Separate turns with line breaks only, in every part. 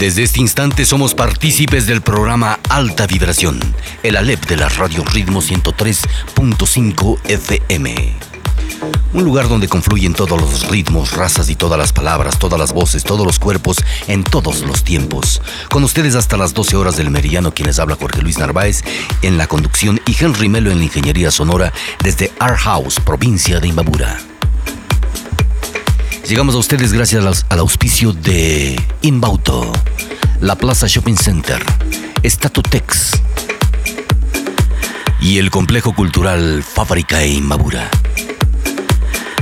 Desde este instante somos partícipes del programa Alta Vibración, el Alep de la Radio Ritmo 103.5 FM. Un lugar donde confluyen todos los ritmos, razas y todas las palabras, todas las voces, todos los cuerpos, en todos los tiempos. Con ustedes hasta las 12 horas del meridiano, quienes habla Jorge Luis Narváez en la conducción y Henry Melo en la ingeniería sonora desde Art House, provincia de Imbabura. Llegamos a ustedes gracias al auspicio de Inbauto, la Plaza Shopping Center, Statutex y el complejo cultural Fábrica e Imbabura.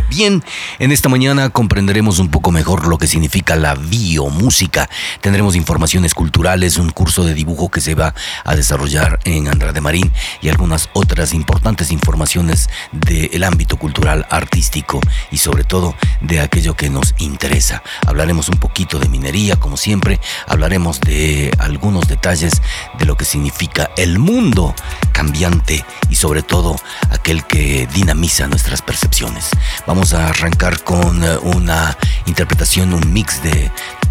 Bien, en esta mañana comprenderemos un poco mejor lo que significa la biomúsica. Tendremos informaciones culturales, un curso de dibujo que se va a desarrollar en Andrade Marín y algunas otras importantes informaciones del ámbito cultural artístico y sobre todo de aquello que nos interesa. Hablaremos un poquito de minería, como siempre, hablaremos de algunos detalles de lo que significa el mundo cambiante y sobre todo aquel que dinamiza nuestras percepciones. Vamos a arrancar con eh, una interpretación, un mix de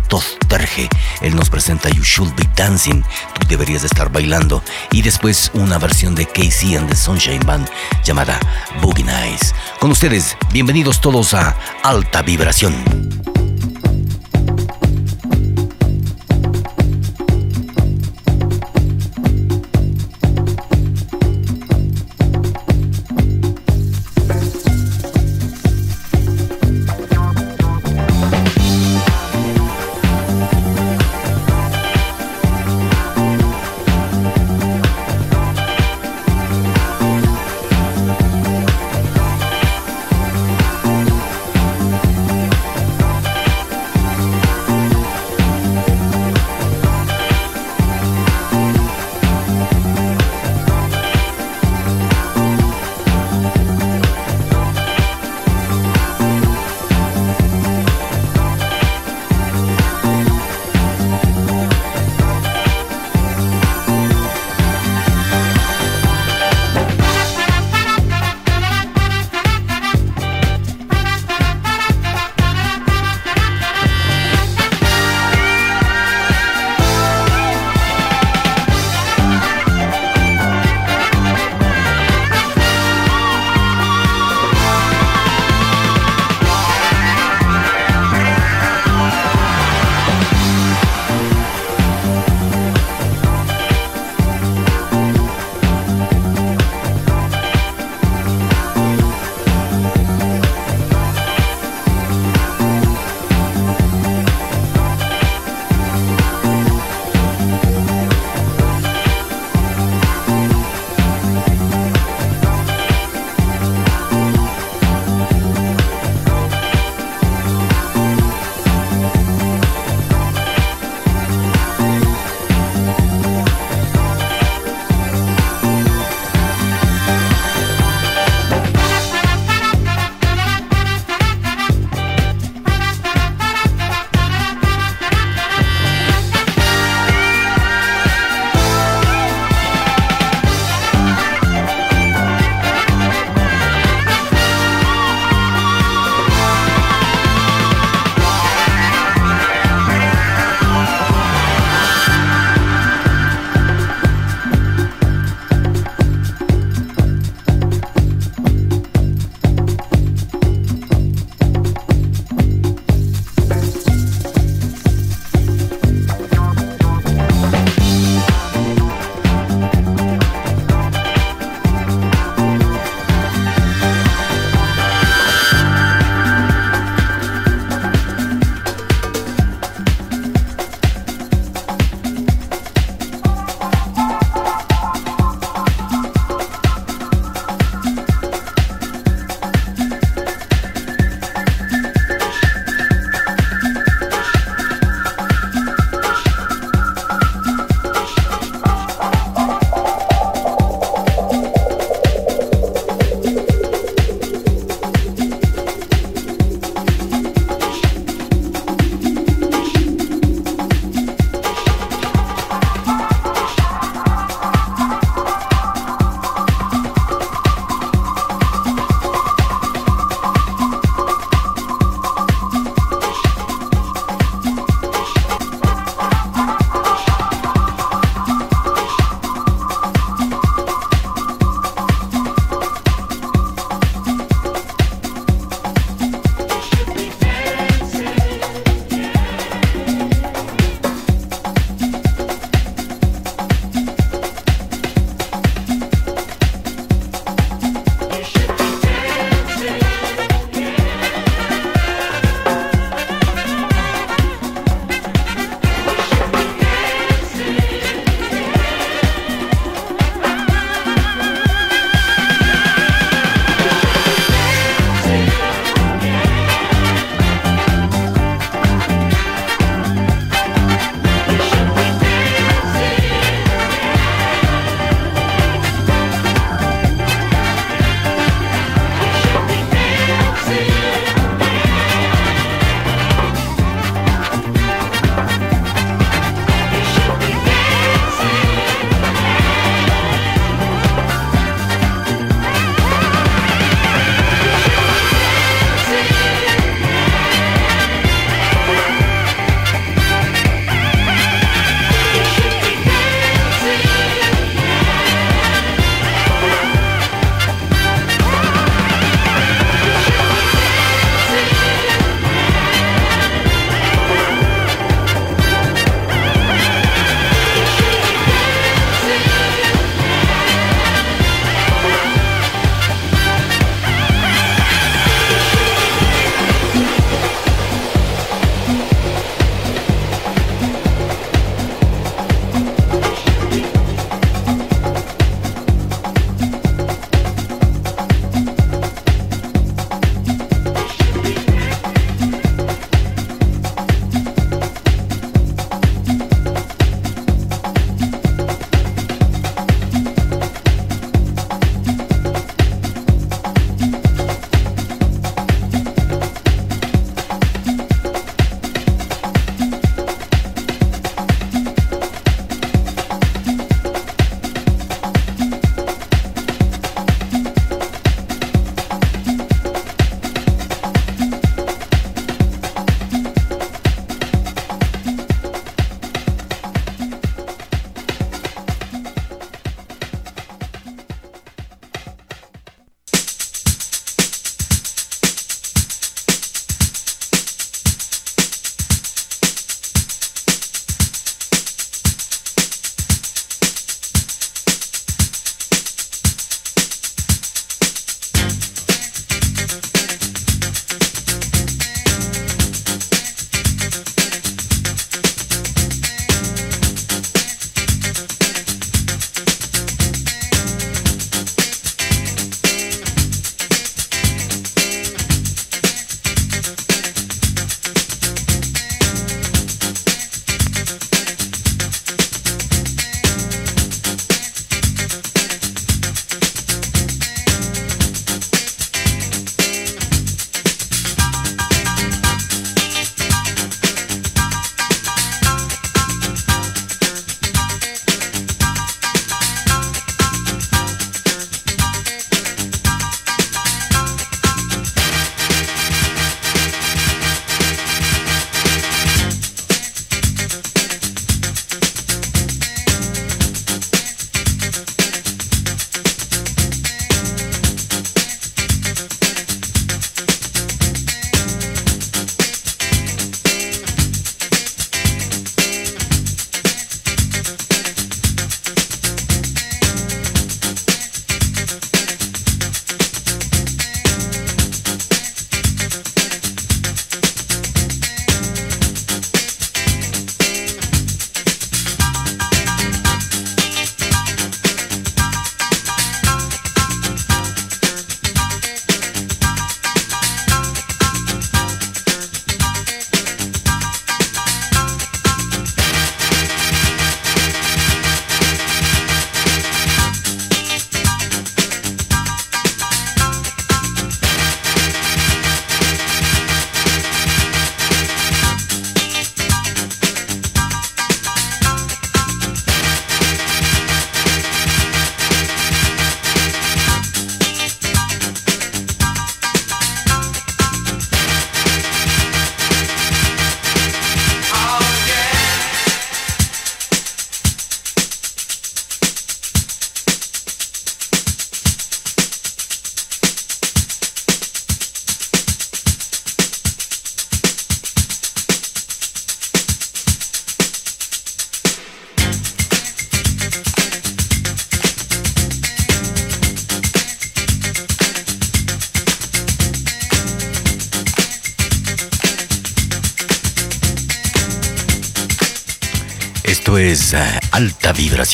Todd Terge. Él nos presenta You Should Be Dancing, tú deberías estar bailando. Y después una versión de Casey and the Sunshine Band llamada Boogie Nights. Con ustedes, bienvenidos todos a Alta Vibración.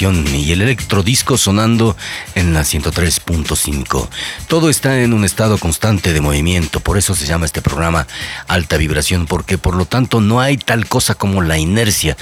Y el electrodisco sonando en la 103.5. Todo está en un estado constante de movimiento, por eso se llama este programa alta vibración, porque por lo tanto no hay tal cosa como la inercia.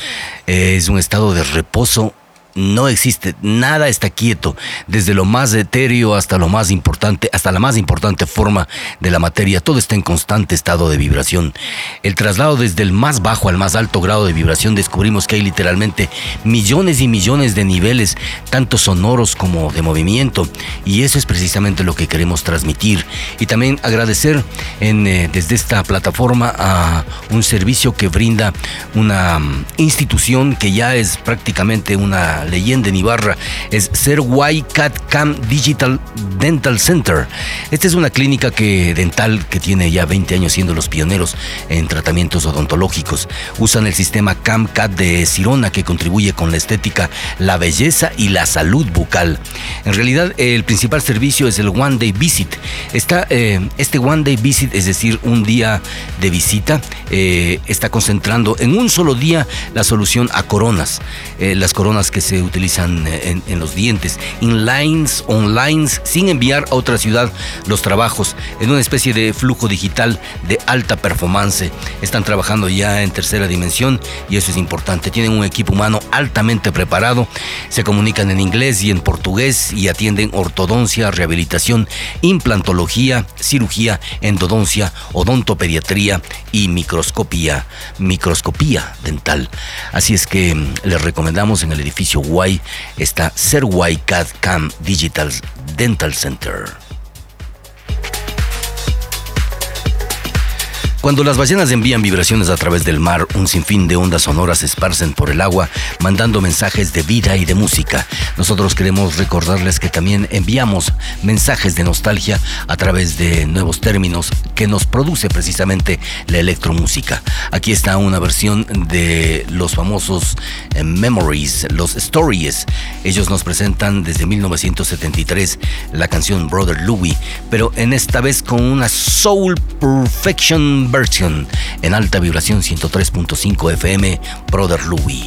Es un estado de reposo no existe, nada está quieto, desde lo más etéreo hasta lo más importante, hasta la más importante forma de la materia, todo está en constante estado de vibración. El traslado desde el más bajo al más alto grado de vibración descubrimos que hay literalmente millones y millones de niveles, tanto sonoros como de movimiento, y eso es precisamente lo que queremos transmitir. Y también agradecer eh, desde esta plataforma a un servicio que brinda una mm, institución que ya es prácticamente una leyenda en Ibarra es Ser Cat Cam Digital Dental Center. Esta es una clínica que, dental que tiene ya 20 años siendo los pioneros en tratamientos odontológicos. Usan el sistema CAM-CAT de Sirona que contribuye con la estética, la belleza y la salud bucal. En realidad, el principal servicio es el One Day Visit. Está, eh, este One Day Visit, es decir, un día de visita, eh, está concentrando en un solo día la solución a coronas. Eh, las coronas que se utilizan eh, en, los dientes, inlines, online, sin enviar a otra ciudad los trabajos, en una especie de flujo digital de alta performance. Están trabajando ya en tercera dimensión y eso es importante. Tienen un equipo humano altamente preparado, se comunican en inglés y en portugués y atienden ortodoncia, rehabilitación, implantología, cirugía, endodoncia, odontopediatría y microscopía, microscopía dental. Así es que mm, les recomendamos en el edificio Y está Serway CAD Cam Digital Dental Center. Cuando las ballenas envían vibraciones a través del mar, un sinfín de ondas sonoras se esparcen por el agua, mandando mensajes de vida y de música. Nosotros queremos recordarles que también enviamos mensajes de nostalgia a través de nuevos términos que nos produce precisamente la electromúsica. Aquí está una versión de los famosos eh, Memories, los Stories. Ellos nos presentan desde 1973 la canción Brother Louie, pero en esta vez con una Soul Perfection Version en alta vibración 103.5 FM, Brother Louie.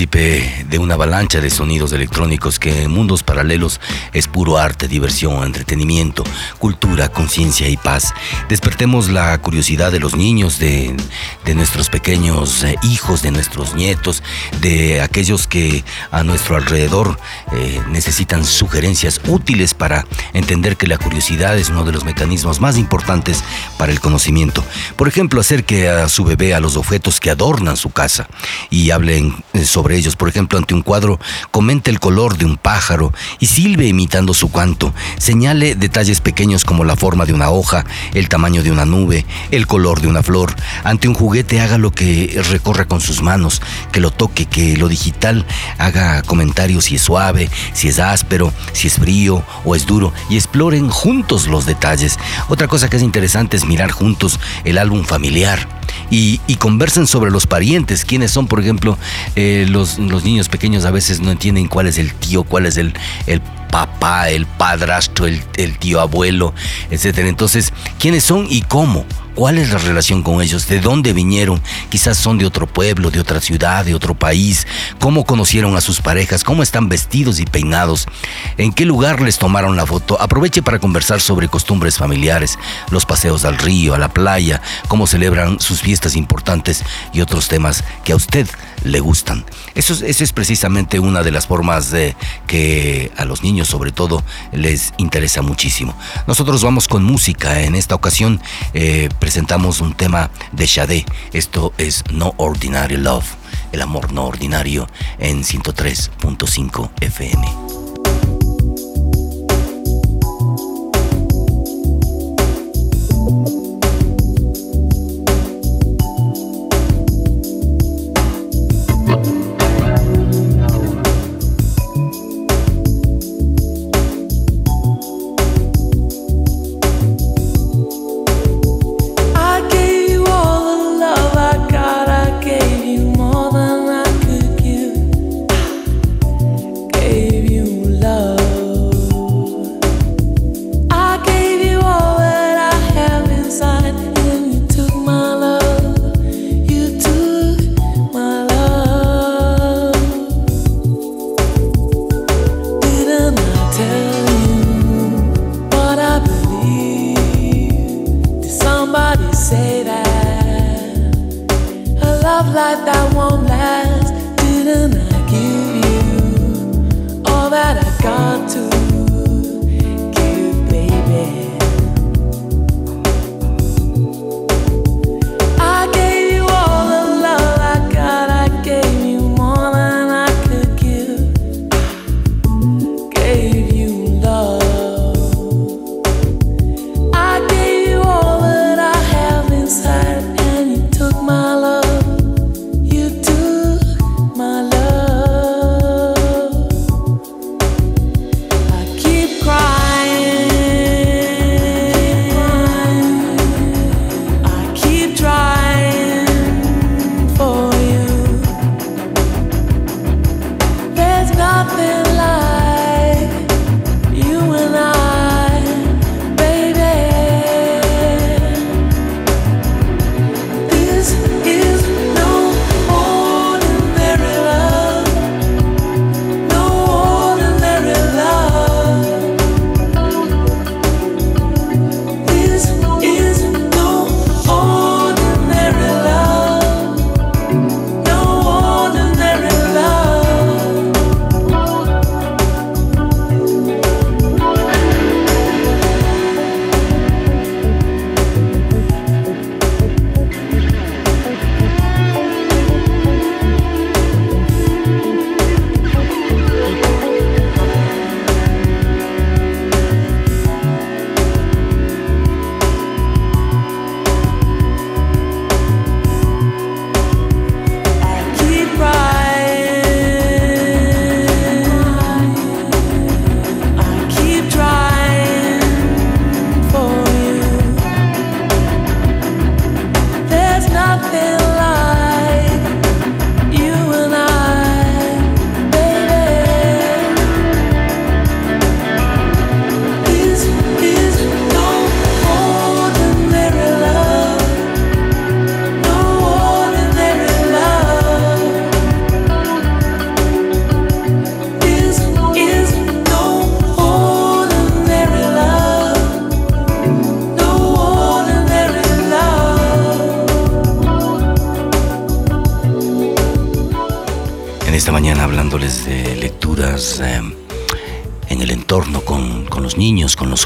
Usted es partícipe de una avalancha de sonidos electrónicos que en mundos paralelos es puro arte, diversión, entretenimiento, cultura, conciencia y paz. Despertemos la curiosidad de los niños, de, nuestros pequeños eh, hijos, de nuestros nietos, de aquellos que a nuestro alrededor eh, necesitan sugerencias útiles para entender que la curiosidad es uno de los mecanismos más importantes para el conocimiento. Por ejemplo, acerque a su bebé a los objetos que adornan su casa y hablen eh, sobre ellos. Por ejemplo, ante un cuadro, comente el color de un pájaro y silbe imitando su canto. Señale detalles pequeños como la forma de una hoja, el tamaño de una nube, el color de una flor. Ante un juguete, haga lo que recorra con sus manos, que lo toque, que lo digital haga comentarios si es suave, si es áspero, si es frío o es duro y exploren juntos los detalles. Otra cosa que es interesante es mirar juntos el álbum familiar y, conversen sobre los parientes, quiénes son, por ejemplo, eh, los, los, niños pequeños a veces no entienden cuál es el tío, cuál es el, el papá, el padrastro, el, el tío abuelo, etc. Entonces, ¿quiénes son y cómo? ¿Cuál es la relación con ellos? ¿De dónde vinieron? Quizás son de otro pueblo, de otra ciudad, de otro país. ¿Cómo conocieron a sus parejas? ¿Cómo están vestidos y peinados? ¿En qué lugar les tomaron la foto? Aproveche para conversar sobre costumbres familiares, los paseos al río, a la playa, cómo celebran sus fiestas importantes y otros temas que a usted le gustan. Eso es, es precisamente una de las formas de que a los niños sobre todo les interesa muchísimo. Nosotros vamos con música. En esta ocasión eh, presentamos un tema de Shade. Esto es No Ordinary Love, el amor no ordinario en 103.5 FM.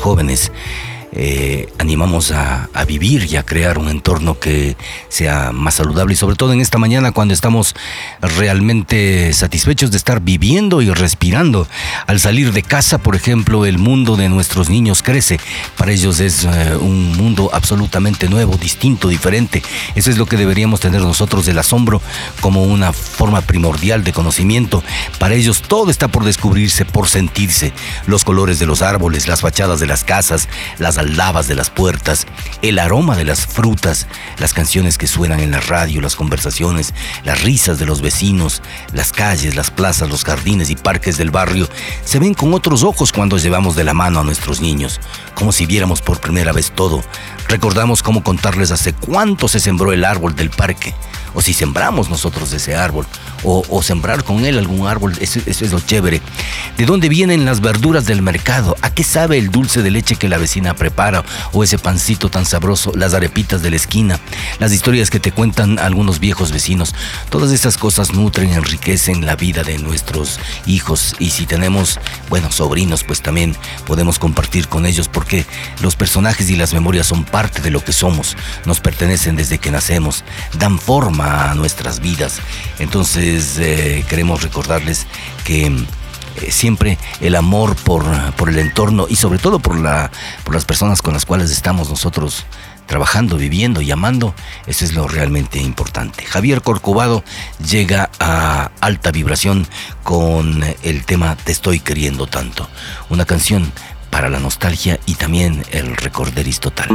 Jóvenes. Eh, animamos a, vivir y a crear un entorno que sea más saludable y sobre todo en esta mañana cuando estamos realmente satisfechos de estar viviendo y respirando. Al salir de casa, por ejemplo, el mundo de nuestros niños crece. Para ellos es eh, un mundo absolutamente nuevo, distinto, diferente. Eso es lo que deberíamos tener nosotros del asombro como una forma primordial de conocimiento. Para ellos todo está por descubrirse, por sentirse. Los colores de los árboles, las fachadas de las casas, las lavas de las puertas, el aroma de las frutas, las canciones que suenan en la radio, las conversaciones, las risas de los vecinos, las calles, las plazas, los jardines y parques del barrio, se ven con otros ojos cuando llevamos de la mano a nuestros niños, como si viéramos por primera vez todo. Recordamos cómo contarles hace cuánto se sembró el árbol del parque, o si sembramos nosotros ese árbol, o, sembrar con él algún árbol, eso, eso, es lo chévere. ¿De dónde vienen las verduras del mercado? ¿A qué sabe el dulce de leche que la vecina prepara? ¿O ese pancito tan sabroso? Las arepitas de la esquina, las historias que te cuentan algunos viejos vecinos. Todas esas cosas nutren, enriquecen la vida de nuestros hijos y si tenemos, bueno, sobrinos, pues también podemos compartir con ellos porque los personajes y las memorias son parte de lo que somos, nos pertenecen desde que nacemos, dan forma nuestras vidas. Entonces, eh, queremos recordarles que eh, siempre el amor por, por, el entorno y sobre todo por, la, por las personas con las cuales estamos nosotros trabajando, viviendo y amando, eso es lo realmente importante. Javier Corcovado llega a alta vibración con el tema Te estoy queriendo tanto, una canción para la nostalgia y también el recorderis total.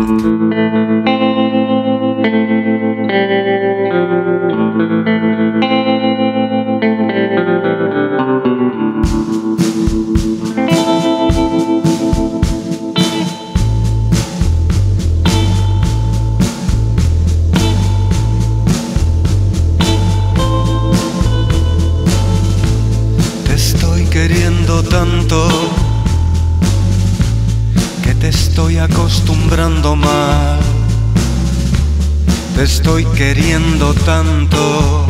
Acostumbrando mal. Te estoy queriendo tanto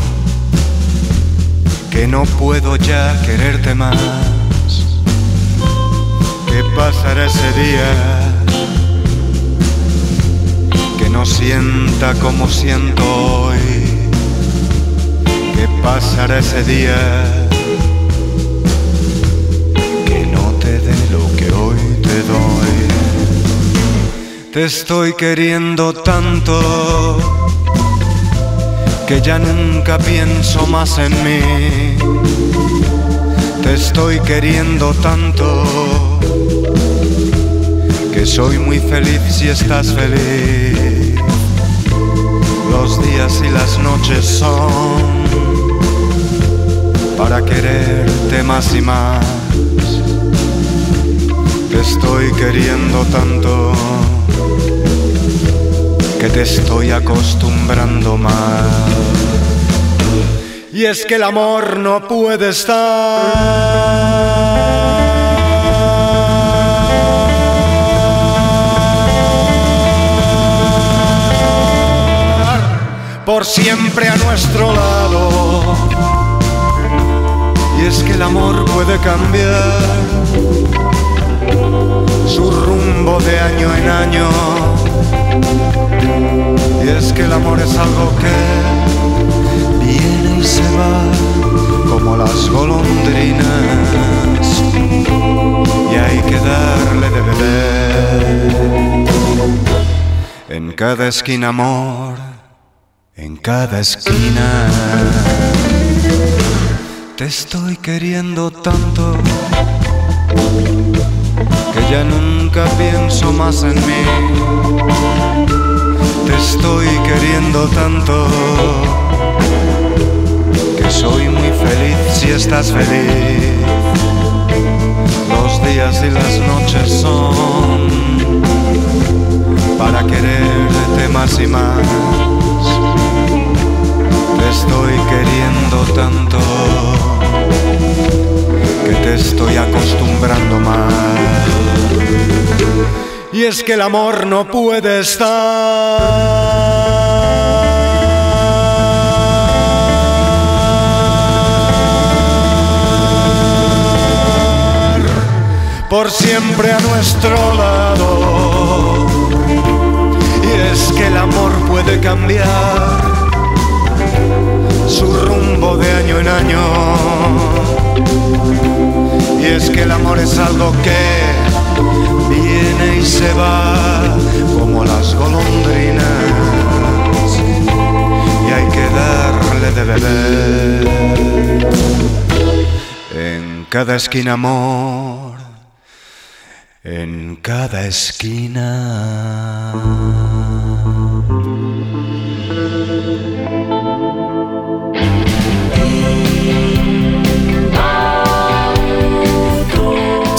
que no puedo ya quererte más. ¿Qué pasará ese día? Que no sienta como siento hoy. ¿Qué pasará ese día? Te estoy queriendo tanto que ya nunca pienso más en mí. Te estoy queriendo tanto que soy muy feliz si estás feliz. Los días y las noches son para quererte más y más. Te estoy queriendo tanto que te estoy acostumbrando mal. Y es que el amor no puede estar por siempre a nuestro lado. Y es que el amor puede cambiar de año en año y es que el amor es algo que viene y se va como las golondrinas. Y hay que darle de beber. En cada esquina amor, en cada esquina. Te estoy queriendo tanto que ya nunca pienso más en mí te estoy queriendo tanto que soy muy feliz si estás feliz. Los días y las noches son para quererte más y más. Te estoy queriendo tanto que te estoy acostumbrando más. Y es que el amor no puede estar. por siempre a nuestro lado. Y es que el amor puede cambiar su rumbo de año en año y es que el amor es algo que viene y se va como las golondrinas. Y hay que darle de beber. En cada esquina amor, en cada esquina.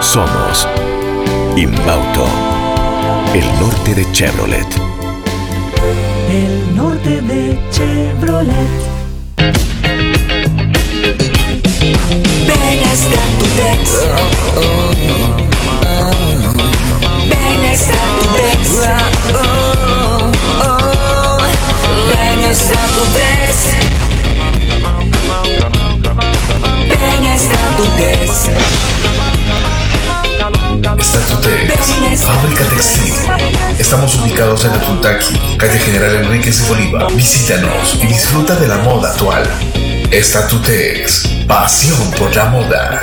Somos Inbauto, el norte de Chevrolet.
El norte de Chevrolet.
Ven hasta tu Tex. Ven hasta tu Tex. Ven hasta tu Tex. Ven hasta tu Tex.
Estatutex, fábrica textil. Estamos ubicados en Atuntaqui, calle General Enríquez de Bolívar. Visítanos y disfruta de la moda actual. Estatutex, pasión por la moda.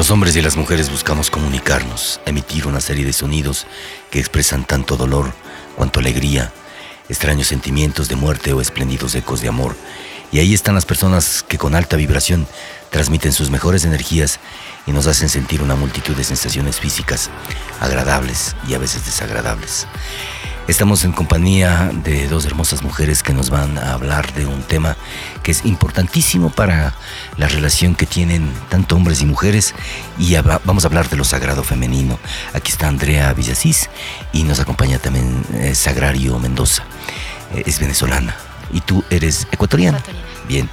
Los hombres y las mujeres buscamos comunicarnos, emitir una serie de sonidos que expresan tanto dolor cuanto alegría, extraños sentimientos de muerte o espléndidos ecos de amor. Y ahí están las personas que con alta vibración transmiten sus mejores energías y nos hacen sentir una multitud de sensaciones físicas, agradables y a veces desagradables. Estamos en compañía de dos hermosas mujeres que nos van a hablar de un tema que es importantísimo para la relación que tienen tanto hombres y mujeres y vamos a hablar de lo sagrado femenino. Aquí está Andrea Villasís y nos acompaña también eh, Sagrario Mendoza. Eh, es venezolana y tú eres ecuatoriana. Bien.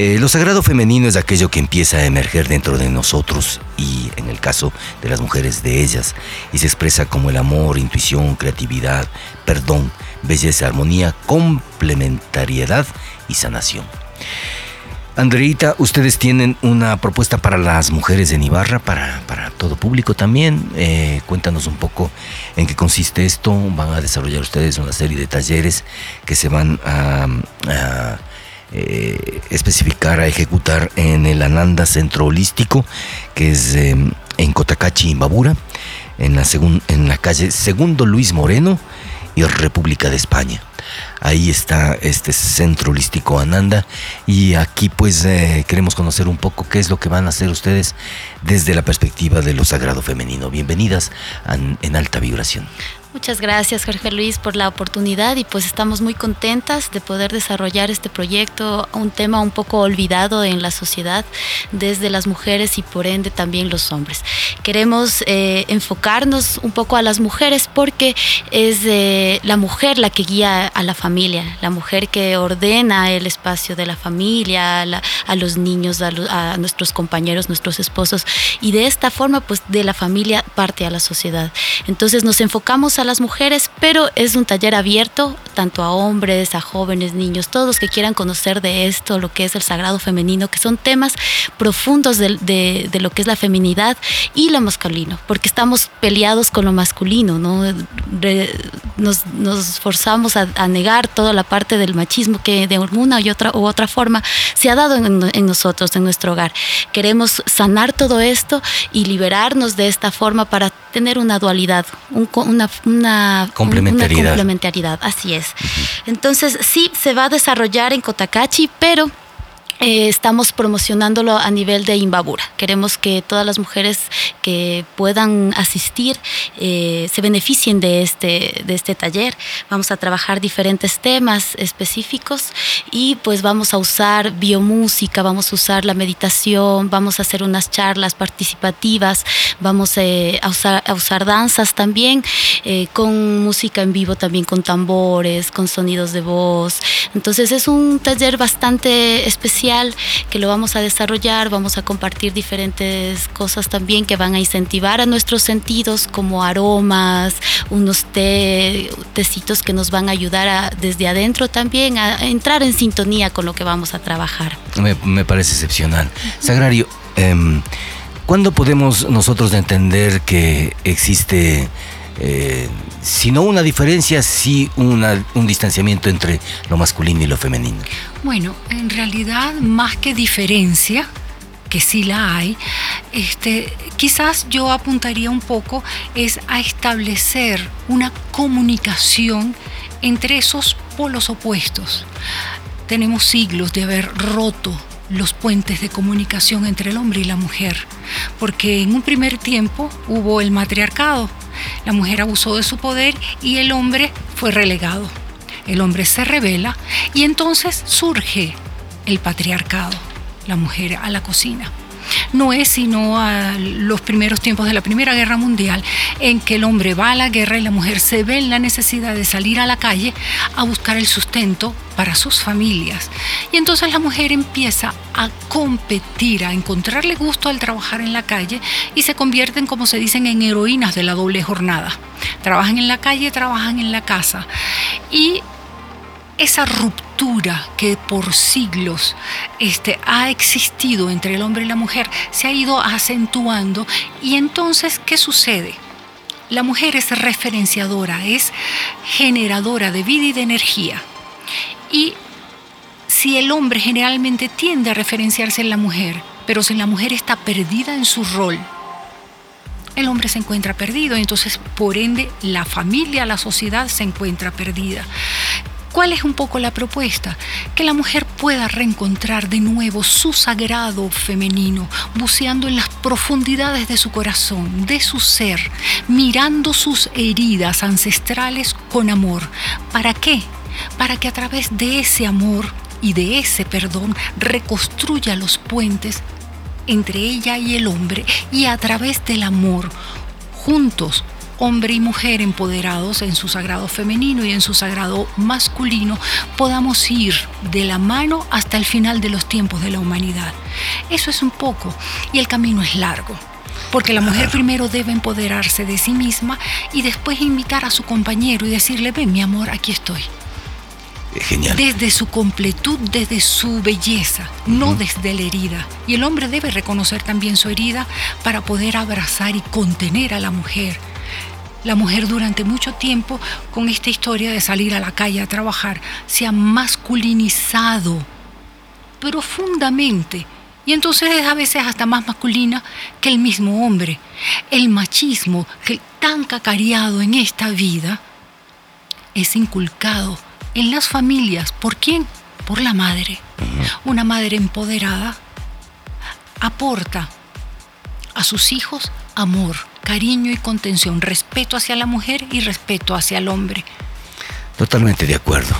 Eh, lo sagrado femenino es aquello que empieza a emerger dentro de nosotros y en el caso de las mujeres de ellas y se expresa como el amor, intuición, creatividad, perdón, belleza, armonía, complementariedad y sanación. Andreita, ustedes tienen una propuesta para las mujeres de Nibarra, para, para todo público también. Eh, cuéntanos un poco en qué consiste esto. Van a desarrollar ustedes una serie de talleres que se van a, eh, especificar, a ejecutar en el Ananda Centro Holístico, que es eh, en Cotacachi, Imbabura, en la, segun- en la calle Segundo Luis Moreno y República de España. Ahí está este centro holístico Ananda y aquí pues eh, queremos conocer un poco qué es lo que van a hacer ustedes desde la perspectiva de lo sagrado femenino. Bienvenidas a- en alta vibración.
Muchas gracias Jorge Luis por la oportunidad y pues estamos muy contentas de poder desarrollar este proyecto, un tema un poco olvidado en la sociedad desde las mujeres y por ende también los hombres. Queremos eh, enfocarnos un poco a las mujeres porque es eh, la mujer la que guía a la familia, la mujer que ordena el espacio de la familia, a, la- a los niños, a, lo- a nuestros compañeros, nuestros esposos y de esta forma pues de la familia parte a la sociedad. Entonces nos enfocamos a las mujeres, pero es un taller abierto tanto a hombres, a jóvenes, niños, todos los que quieran conocer de esto, lo que es el sagrado femenino, que son temas profundos de, de- lo que es la feminidad y lo masculino, porque estamos peleados con lo masculino, ¿no? Nos, nos forzamos a, negar toda la parte del machismo que de alguna y otra, u otra forma se ha dado en, nosotros, en nuestro hogar. Queremos sanar todo esto y liberarnos de esta forma para tener una dualidad, una, una,
complementariedad.
Una complementariedad. Así es. Entonces, sí, se va a desarrollar en Cotacachi, pero eh, estamos promocionándolo a nivel de Imbabura. Queremos que todas las mujeres que puedan asistir eh, se beneficien de este, de este taller. Vamos a trabajar diferentes temas específicos y pues vamos a usar biomúsica, vamos a usar la meditación, vamos a hacer unas charlas participativas, vamos eh, a, usar, a usar danzas también, con música en vivo también, con tambores, con sonidos de voz. Entonces es un taller bastante especial que lo vamos a desarrollar, vamos a compartir diferentes cosas también que van a incentivar a nuestros sentidos como aromas, unos té, tecitos que nos van a ayudar desde adentro también a entrar en sintonía con lo que vamos a trabajar.
Me, parece excepcional. Sagrario, em, ¿cuándo podemos nosotros entender que existe... Eh, si no una diferencia, sí un distanciamiento entre lo masculino y lo femenino.
Bueno, en realidad más que diferencia, que sí la hay, este, quizás yo apuntaría un poco es a establecer una comunicación entre esos polos opuestos. Tenemos siglos de haber roto los puentes de comunicación entre el hombre y la mujer, porque en un primer tiempo hubo el matriarcado, la mujer abusó de su poder y el hombre fue relegado. El hombre se revela y entonces surge el patriarcado, la mujer a la cocina no es sino a los primeros tiempos de la Primera Guerra Mundial en que el hombre va a la guerra y la mujer se ve en la necesidad de salir a la calle a buscar el sustento para sus familias. Y entonces la mujer empieza a competir, a encontrarle gusto al trabajar en la calle y se convierten, como se dicen, en heroínas de la doble jornada. Trabajan en la calle, trabajan en la casa. Y esa ruptura que por siglos este, ha existido entre el hombre y la mujer se ha ido acentuando y entonces, ¿qué sucede? La mujer es referenciadora, es generadora de vida y de energía. Y si el hombre generalmente tiende a referenciarse en la mujer, pero si la mujer está perdida en su rol, el hombre se encuentra perdido, entonces por ende la familia, la sociedad se encuentra perdida. ¿Cuál es un poco la propuesta? Que la mujer pueda reencontrar de nuevo su sagrado femenino, buceando en las profundidades de su corazón, de su ser, mirando sus heridas ancestrales con amor. ¿Para qué? Para que a través de ese amor y de ese perdón reconstruya los puentes entre ella y el hombre y a través del amor, juntos hombre y mujer empoderados en su sagrado femenino y en su sagrado masculino, podamos ir de la mano hasta el final de los tiempos de la humanidad. Eso es un poco, y el camino es largo. Porque la mujer primero debe empoderarse de sí misma y después invitar a su compañero y decirle, ven mi amor, aquí estoy.
Genial.
Desde su completud, desde su belleza, no desde la herida. Y el hombre debe reconocer también su herida para poder abrazar y contener a la mujer la mujer durante mucho tiempo, con esta historia de salir a la calle a trabajar, se ha masculinizado profundamente. Y entonces es a veces hasta más masculina que el mismo hombre. El machismo, que tan cacareado en esta vida, es inculcado en las familias. ¿Por quién? Por la madre. Una madre empoderada aporta a sus hijos amor, cariño y contención, respeto hacia la mujer y respeto hacia el hombre.
Totalmente de acuerdo.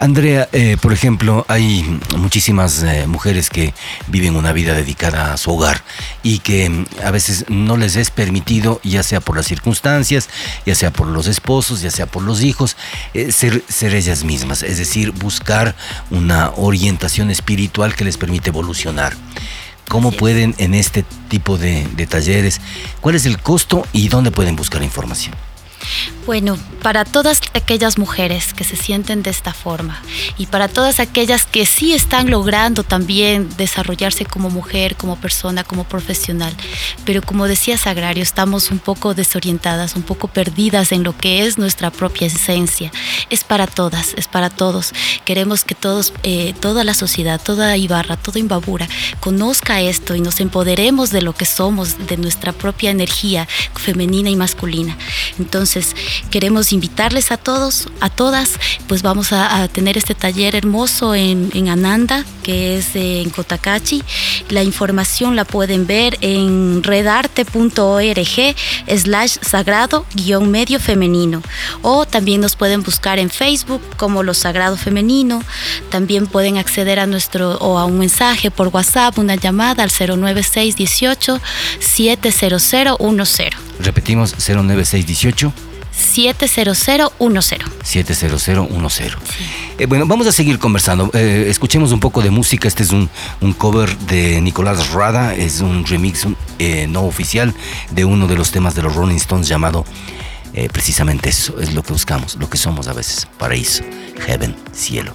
Andrea, eh, por ejemplo, hay muchísimas eh, mujeres que viven una vida dedicada a su hogar y que mm, a veces no les es permitido, ya sea por las circunstancias, ya sea por los esposos, ya sea por los hijos, eh, ser, ser ellas mismas, es decir, buscar una orientación espiritual que les permite evolucionar. ¿Cómo pueden en este tipo de, talleres? ¿Cuál es el costo y dónde pueden buscar información?
Bueno, para todas aquellas mujeres que se sienten de esta forma y para todas aquellas que sí están logrando también desarrollarse como mujer, como persona, como profesional, pero como decía Sagrario, estamos un poco desorientadas, un poco perdidas en lo que es nuestra propia esencia. Es para todas, es para todos. Queremos que todos, eh, toda la sociedad, toda Ibarra, toda Imbabura conozca esto y nos empoderemos de lo que somos, de nuestra propia energía femenina y masculina. Entonces, queremos invitarles a todos, a todas, pues vamos a, tener este taller hermoso en, Ananda, que es en Cotacachi. La información la pueden ver en redarte.org slash sagrado guion medio femenino o también nos pueden buscar en Facebook como Lo Sagrado Femenino. También pueden acceder a nuestro o a un mensaje por WhatsApp, una llamada al 09618 70010.
Repetimos 09618
70010.
70010. Eh, bueno, vamos a seguir conversando. Eh, escuchemos un poco de música. Este es un, cover de Nicolás Rada. Es un remix eh, no oficial de uno de los temas de los Rolling Stones llamado precisamente eso. Es lo que buscamos, lo que somos a veces. Paraíso, heaven, cielo.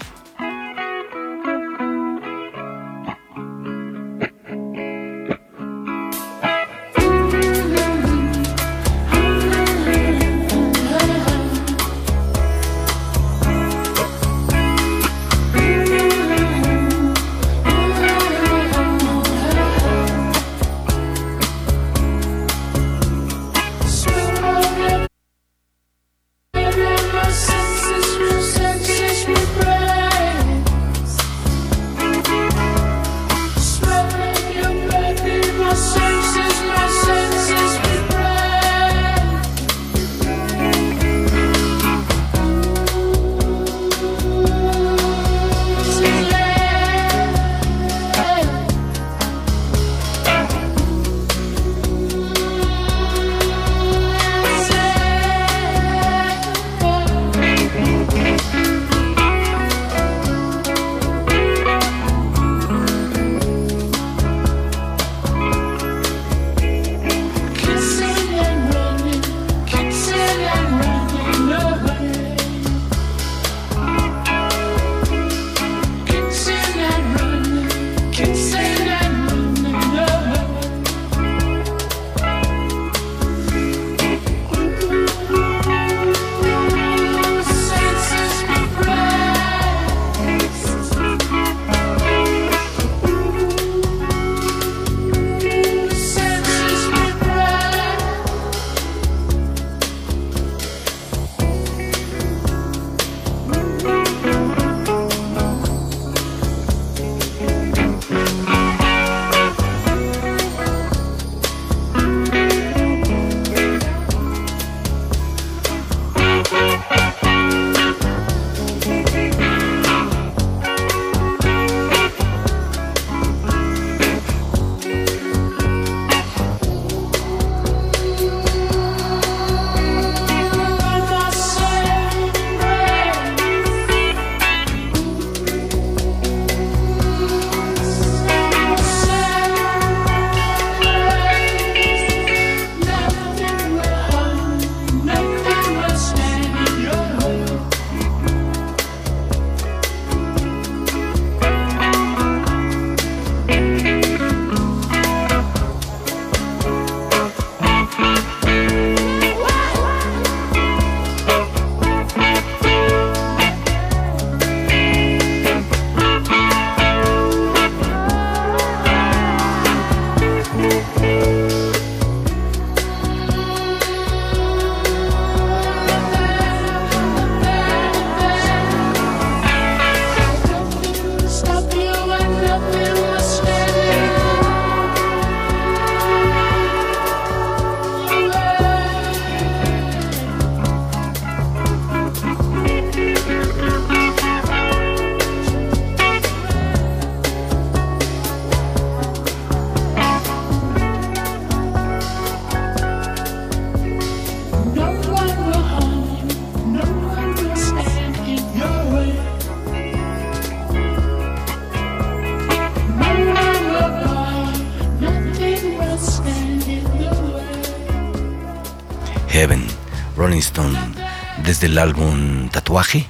Desde el álbum Tatuaje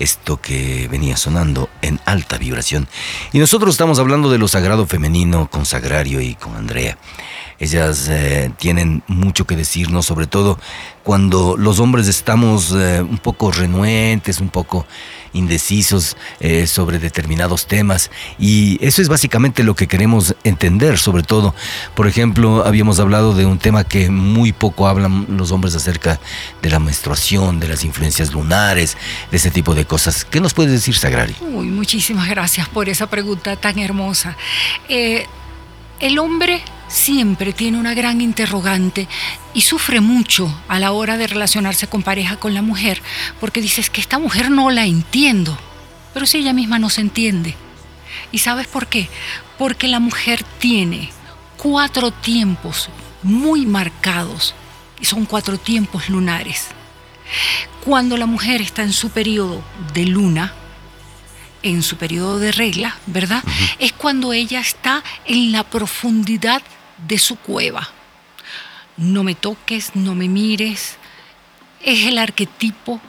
esto que venía sonando en alta vibración. Y nosotros estamos hablando de lo sagrado femenino con Sagrario y con Andrea. Ellas eh, tienen mucho que decirnos, sobre todo cuando los hombres estamos eh, un poco renuentes, un poco indecisos eh, sobre determinados temas. Y eso es básicamente lo que queremos entender, sobre todo. Por ejemplo, habíamos hablado de un tema que muy poco hablan los hombres acerca de la menstruación, de las influencias lunares, de ese tipo de cosas. ¿Qué nos puedes decir, Sagrari?
Uy, muchísimas gracias por esa pregunta tan hermosa. el hombre siempre tiene una gran interrogante y sufre mucho a la hora de relacionarse con pareja con la mujer, porque dices que esta mujer no la entiendo, pero si ella misma no se entiende. ¿Y sabes por qué? Porque la mujer tiene cuatro tiempos muy marcados, y son cuatro tiempos lunares. Cuando la mujer está en su periodo de luna, en su periodo de regla, ¿verdad? Es cuando ella está en la profundidad de su cueva. No me toques, no me mires. Es el arquetipo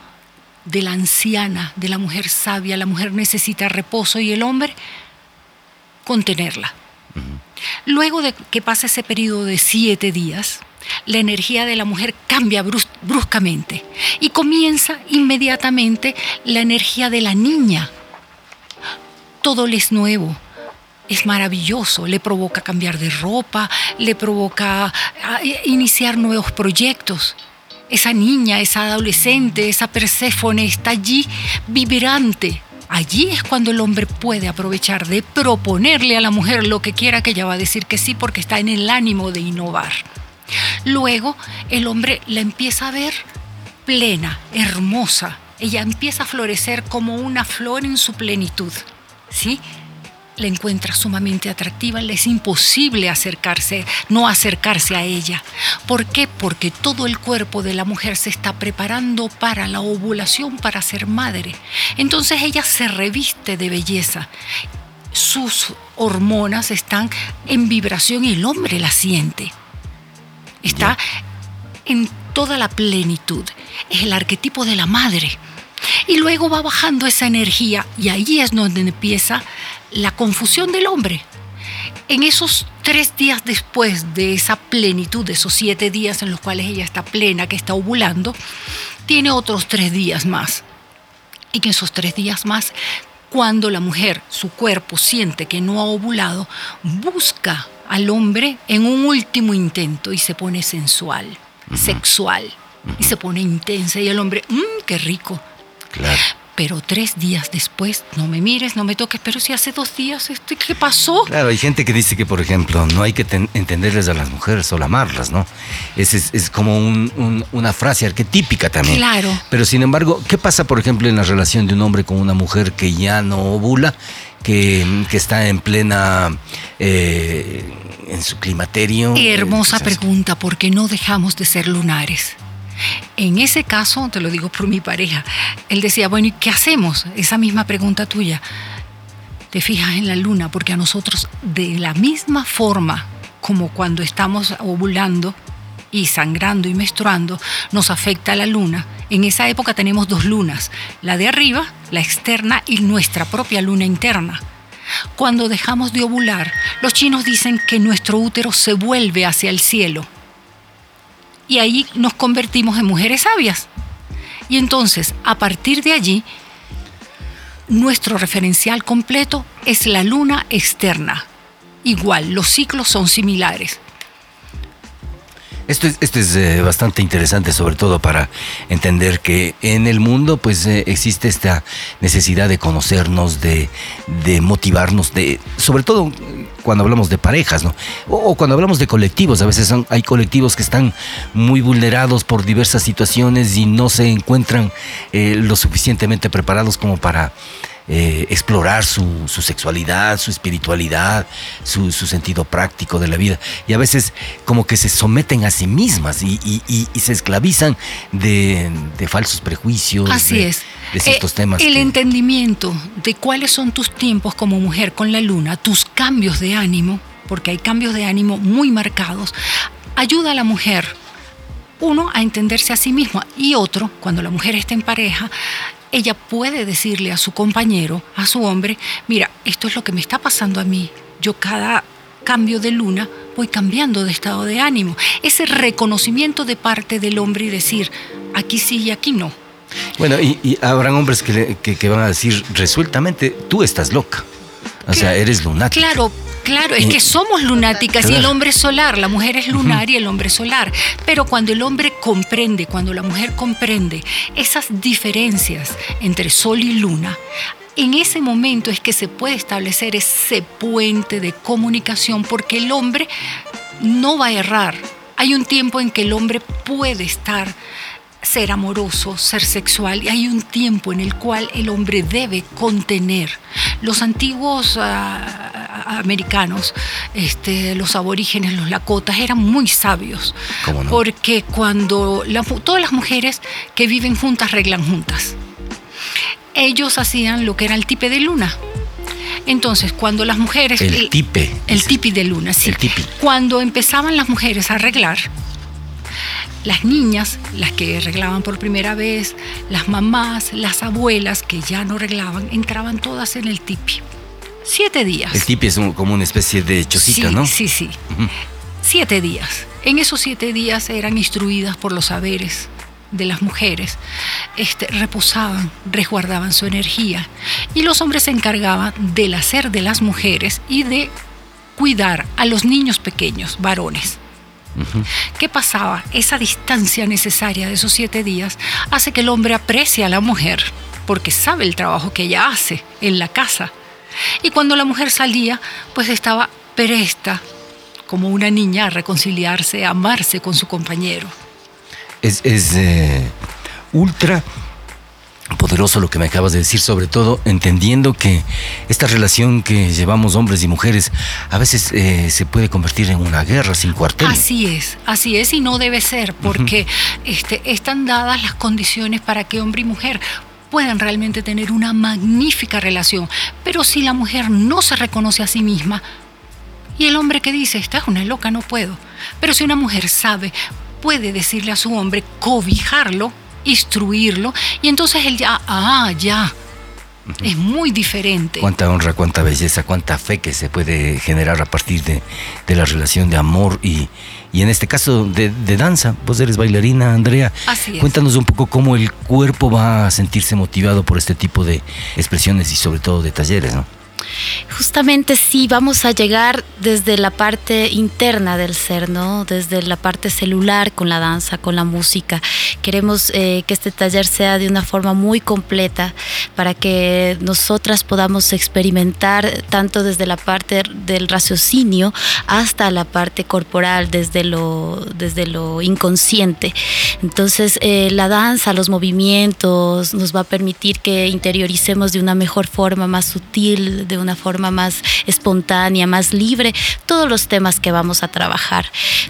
de la anciana, de la mujer sabia. La mujer necesita reposo y el hombre contenerla. Luego de que pasa ese periodo de siete días, la energía de la mujer cambia bruscamente y comienza inmediatamente la energía de la niña. Todo le es nuevo, es maravilloso, le provoca cambiar de ropa, le provoca ah, iniciar nuevos proyectos. Esa niña, esa adolescente, esa Perséfone está allí vibrante. Allí es cuando el hombre puede aprovechar de proponerle a la mujer lo que quiera que ella va a decir que sí porque está en el ánimo de innovar. Luego el hombre la empieza a ver plena, hermosa. Ella empieza a florecer como una flor en su plenitud. ¿Sí? La encuentra sumamente atractiva, le es imposible acercarse, no acercarse a ella. ¿Por qué? Porque todo el cuerpo de la mujer se está preparando para la ovulación, para ser madre. Entonces ella se reviste de belleza. Sus hormonas están en vibración y el hombre la siente. Está en toda la plenitud. Es el arquetipo de la madre. Y luego va bajando esa energía y ahí es donde empieza la confusión del hombre. En esos tres días después de esa plenitud, de esos siete días en los cuales ella está plena, que está ovulando, tiene otros tres días más. Y en esos tres días más, cuando la mujer, su cuerpo siente que no ha ovulado, busca al hombre en un último intento y se pone sensual, sexual, y se pone intensa y el hombre, mmm, qué rico.
Claro
pero tres días después, no me mires, no me toques, pero si hace dos días, este, ¿qué pasó?
Claro, hay gente que dice que, por ejemplo, no hay que entenderles a las mujeres, solo amarlas, ¿no? Es, es, como una frase arquetípica también.
Claro.
Pero sin embargo, ¿qué pasa, por ejemplo, en la relación de un hombre con una mujer que ya no ovula, que, está en plena... Eh, en su climaterio.
Hermosa pregunta, porque no dejamos de ser lunares. En ese caso, te lo digo por mi pareja, él decía, bueno, ¿y qué hacemos? Esa misma pregunta tuya. Te fijas en la luna, porque a nosotros de la misma forma como cuando estamos ovulando y sangrando y menstruando, nos afecta la luna. En esa época tenemos dos lunas, la de arriba, la externa, y nuestra propia luna interna. Cuando dejamos de ovular, los chinos dicen que nuestro útero se vuelve hacia el cielo y ahí nos convertimos en mujeres sabias. Y entonces, a partir de allí, nuestro referencial completo es la luna externa. Igual, los ciclos son similares.
Esto es, esto es eh, bastante interesante, sobre todo para entender que en el mundo pues eh, existe esta necesidad de conocernos, de, de, motivarnos, de, sobre todo cuando hablamos de parejas, ¿no? O, cuando hablamos de colectivos, a veces son, hay colectivos que están muy vulnerados por diversas situaciones y no se encuentran eh, lo suficientemente preparados como para eh, explorar su, sexualidad, su espiritualidad, su, sentido práctico de la vida. Y a veces como que se someten a sí mismas y, se esclavizan de, falsos prejuicios.
Así
de,
es.
De ciertos eh, temas.
El entendimiento de cuáles son tus tiempos como mujer con la luna, tus cambios de ánimo, porque hay cambios de ánimo muy marcados, ayuda a la mujer Uno, a entenderse a sí mismo y otro, cuando la mujer está en pareja, ella puede decirle a su compañero, a su hombre, mira, esto es lo que me está pasando a mí. Yo cada cambio de luna voy cambiando de estado de ánimo. Ese reconocimiento de parte del hombre y decir, aquí sí y aquí no.
Bueno, y, habrán hombres que, que, van a decir resueltamente, tú estás loca. O sea, eres lunática.
Claro, Claro, es que somos lunáticas y el hombre es solar, la mujer es lunar y el hombre es solar. Pero cuando el hombre comprende, cuando la mujer comprende esas diferencias entre sol y luna, en ese momento es que se puede establecer ese puente de comunicación porque el hombre no va a errar. Hay un tiempo en que el hombre puede estar ser amoroso, ser sexual, y hay un tiempo en el cual el hombre debe contener. Los antiguos ah, americanos, este, los aborígenes, los lakotas, eran muy sabios, porque cuando todas las mujeres que viven juntas reglan juntas, ellos hacían lo que era el tipe de luna. Entonces, cuando las mujeres...
El tipe.
El tipi de luna, sí.
El tipi.
Cuando empezaban las mujeres a arreglar, las niñas, las que arreglaban por primera vez, las mamás, las abuelas que ya no arreglaban, entraban todas en el tipi. Siete días.
El tipi es como una especie de chocita,
sí,
¿no?
Sí, sí. Siete días. En esos siete días eran instruidas por los saberes de las mujeres, este, reposaban, resguardaban su energía y los hombres se encargaban del hacer de las mujeres y de cuidar a los niños pequeños, varones. ¿Qué pasaba? Esa distancia necesaria de esos siete días hace que el hombre aprecie a la mujer porque sabe el trabajo que ella hace en la casa. Y cuando la mujer salía, pues estaba presta como una niña a reconciliarse, a amarse con su compañero.
Es, eh, ultra poderoso lo que me acabas de decir, sobre todo entendiendo que esta relación que llevamos hombres y mujeres a veces eh, se puede convertir en una guerra sin cuartel.
Así es, así es y no debe ser, porque este, están dadas las condiciones para que hombre y mujer puedan realmente tener una magnífica relación. Pero si la mujer no se reconoce a sí misma, y el hombre que dice, esta es una loca, no puedo. Pero si una mujer sabe, puede decirle a su hombre, cobijarlo, instruirlo y entonces él ya, ah, ya. Es muy diferente.
Cuánta honra, cuánta belleza, cuánta fe que se puede generar a partir de, la relación de amor y, y en este caso de, danza. Vos eres bailarina, Andrea.
Así
Cuéntanos un poco cómo el cuerpo va a sentirse motivado por este tipo de expresiones y sobre todo de talleres, ¿no?
Justamente sí, vamos a llegar desde la parte interna del ser, ¿no? Desde la parte celular con la danza, con la música. Queremos eh, que este taller sea de una forma muy completa para que nosotras podamos experimentar tanto desde la parte del raciocinio hasta la parte corporal, desde lo, desde lo inconsciente. Entonces, eh, la danza, los movimientos nos va a permitir que interioricemos de una mejor forma, más sutil, de una forma más espontánea, más libre, todos los temas que vamos a trabajar.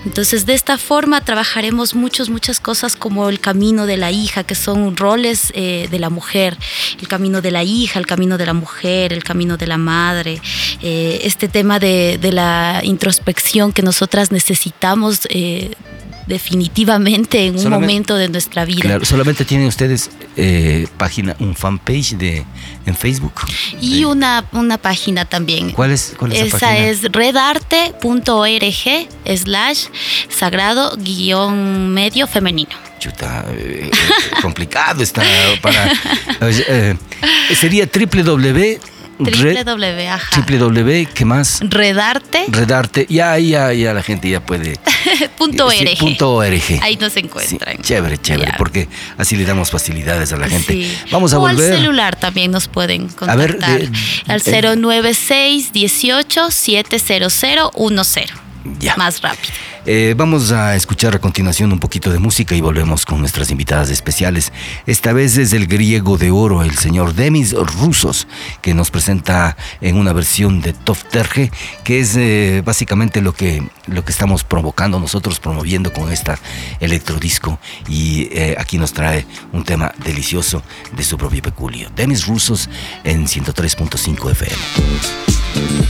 Entonces, de esta forma trabajaremos muchas, muchas cosas como el camino de la hija, que son roles eh, de la mujer, el camino de la hija, el camino de la mujer, el camino de la madre, eh, este tema de, la introspección que nosotras necesitamos. Eh, definitivamente en un momento de nuestra vida.
Claro, solamente tienen ustedes eh, página, un fanpage de en Facebook.
Y una, una página también.
¿Cuál es, cuál
es
esa
es redarte.org slash sagrado guion medio femenino.
Chuta, eh, complicado está para... Eh, sería www
www,
¿qué más?
Redarte.
Redarte, ya, ya, ya la gente ya puede.
punto org.
punto org.
Ahí nos encuentran.
chévere, chévere, porque así le damos facilidades a la gente. Vamos a
o
volver.
al celular también nos pueden contactar. A ver, al 096 18 700 10. Ya. Más rápido.
Eh, vamos a escuchar a continuación un poquito de música y volvemos con nuestras invitadas especiales. Esta vez es el griego de oro, el señor Demis Rusos, que nos presenta en una versión de Tofterge, que es eh, básicamente lo que, lo que estamos provocando nosotros, promoviendo con esta electrodisco. Y eh, aquí nos trae un tema delicioso de su propio peculio. Demis Rusos en 103.5 FM.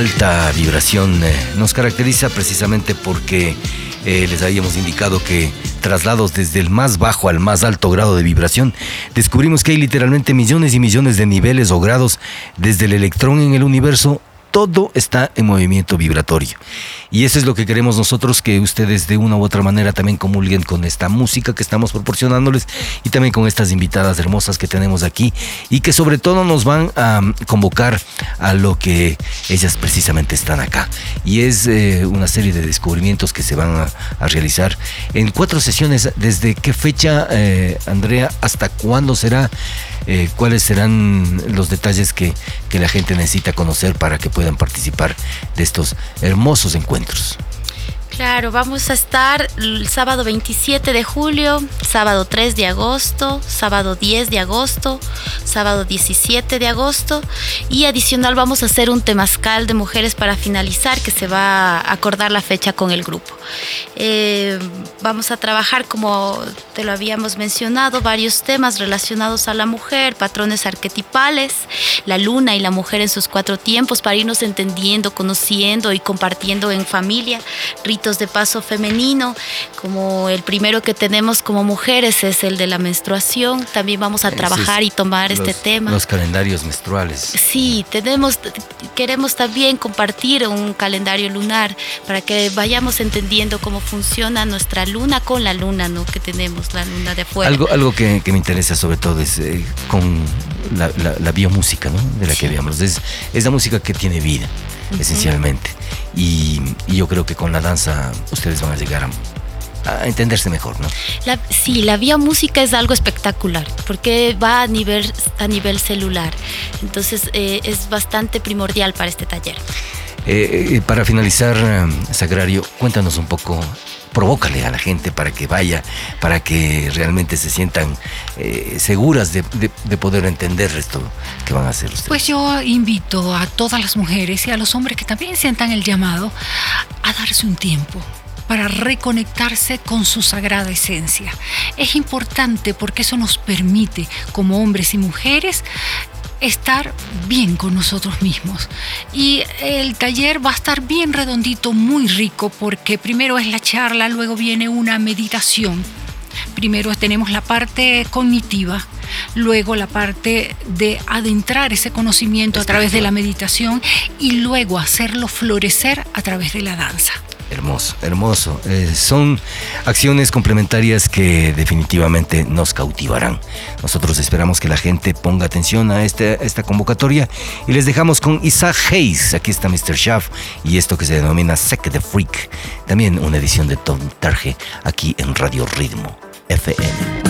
Alta vibración eh, nos caracteriza precisamente porque eh, les habíamos indicado que traslados desde el más bajo al más alto grado de vibración, descubrimos que hay literalmente millones y millones de niveles o grados desde el electrón en el universo todo está en movimiento vibratorio. Y eso es lo que queremos nosotros, que ustedes de una u otra manera también comulguen con esta música que estamos proporcionándoles y también con estas invitadas hermosas que tenemos aquí y que sobre todo nos van a convocar a lo que ellas precisamente están acá. Y es eh, una serie de descubrimientos que se van a, realizar en cuatro sesiones. ¿Desde qué fecha, eh, Andrea, hasta cuándo será? Eh, ¿Cuáles serán los detalles que, que la gente necesita conocer para que puedan participar de estos hermosos encuentros?
Claro, vamos a estar el sábado 27 de julio, sábado 3 de agosto, sábado 10 de agosto, sábado 17 de agosto y adicional vamos a hacer un temazcal de mujeres para finalizar que se va a acordar la fecha con el grupo. Eh, vamos a trabajar, como te lo habíamos mencionado, varios temas relacionados a la mujer, patrones arquetipales, la luna y la mujer en sus cuatro tiempos para irnos entendiendo, conociendo y compartiendo en familia ritos de paso femenino, como el primero que tenemos como mujeres es el de la menstruación. También vamos a trabajar y tomar este tema.
Los calendarios menstruales.
Sí, tenemos, queremos también compartir un calendario lunar para que vayamos entendiendo cómo funciona nuestra luna con la luna, ¿no? Que tenemos, la luna de fuego.
Algo, algo que, me interesa sobre todo es eh, con la, biomúsica, ¿no? De la que hablamos. Es, es la música que tiene vida, esencialmente. Y, yo creo que con la danza ustedes van a llegar a, entenderse mejor, ¿no?
sí, la vía música es algo espectacular porque va a nivel, a nivel celular. Entonces eh, es bastante primordial para este taller.
Eh, eh, para finalizar, Sagrario, cuéntanos un poco provócale a la gente para que vaya, para que realmente se sientan eh, seguras de, poder entender esto que van a hacer ustedes.
Pues yo invito a todas las mujeres y a los hombres que también sientan el llamado a darse un tiempo para reconectarse con su sagrada esencia. Es importante porque eso nos permite, como hombres y mujeres, estar bien con nosotros mismos. Y el taller va a estar bien redondito, muy rico, porque primero es la charla, luego viene una meditación. Primero tenemos la parte cognitiva, luego la parte de adentrar ese conocimiento a través de la meditación y luego hacerlo florecer a través de la danza.
Hermoso, hermoso. Eh, son acciones complementarias que definitivamente nos cautivarán. Nosotros esperamos que la gente ponga atención a este, esta convocatoria y les dejamos con Isaac Hayes. Aquí está Mr. Schaff y esto que se denomina Sec the Freak. También una edición de Tom Targe aquí en Radio Ritmo FM.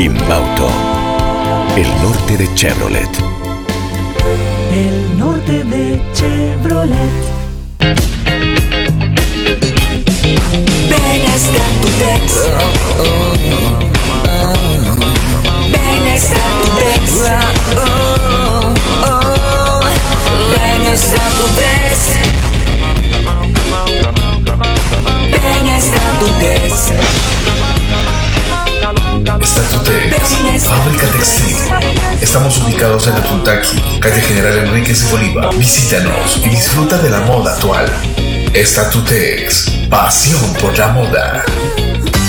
Inbauto, el norte de Chevrolet.
El norte de Chevrolet.
Ven hasta tu Tex. Ven hasta tu Tex.
Estatutex, fábrica textil. Estamos ubicados en Apuntaqui, calle General Enríquez de Bolívar. Visítanos y disfruta de la moda actual. Estatutex, pasión por la moda.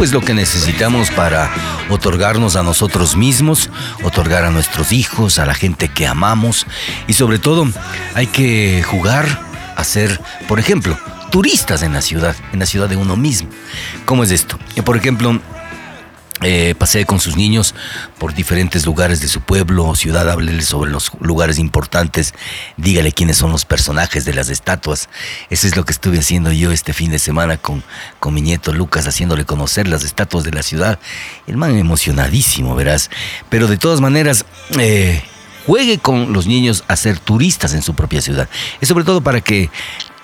Tiempo es lo que necesitamos para otorgarnos a nosotros mismos, otorgar a nuestros hijos, a la gente que amamos y sobre todo hay que jugar a ser, por ejemplo, turistas en la ciudad, en la ciudad de uno mismo. ¿Cómo es esto? Por ejemplo, eh, pasé con sus niños por diferentes lugares de su pueblo o ciudad, háblele sobre los lugares importantes, dígale quiénes son los personajes de las estatuas. Eso es lo que estuve haciendo yo este fin de semana con, con mi nieto Lucas, haciéndole conocer las estatuas de la ciudad. El man emocionadísimo, verás. Pero de todas maneras, eh, juegue con los niños a ser turistas en su propia ciudad. Es sobre todo para que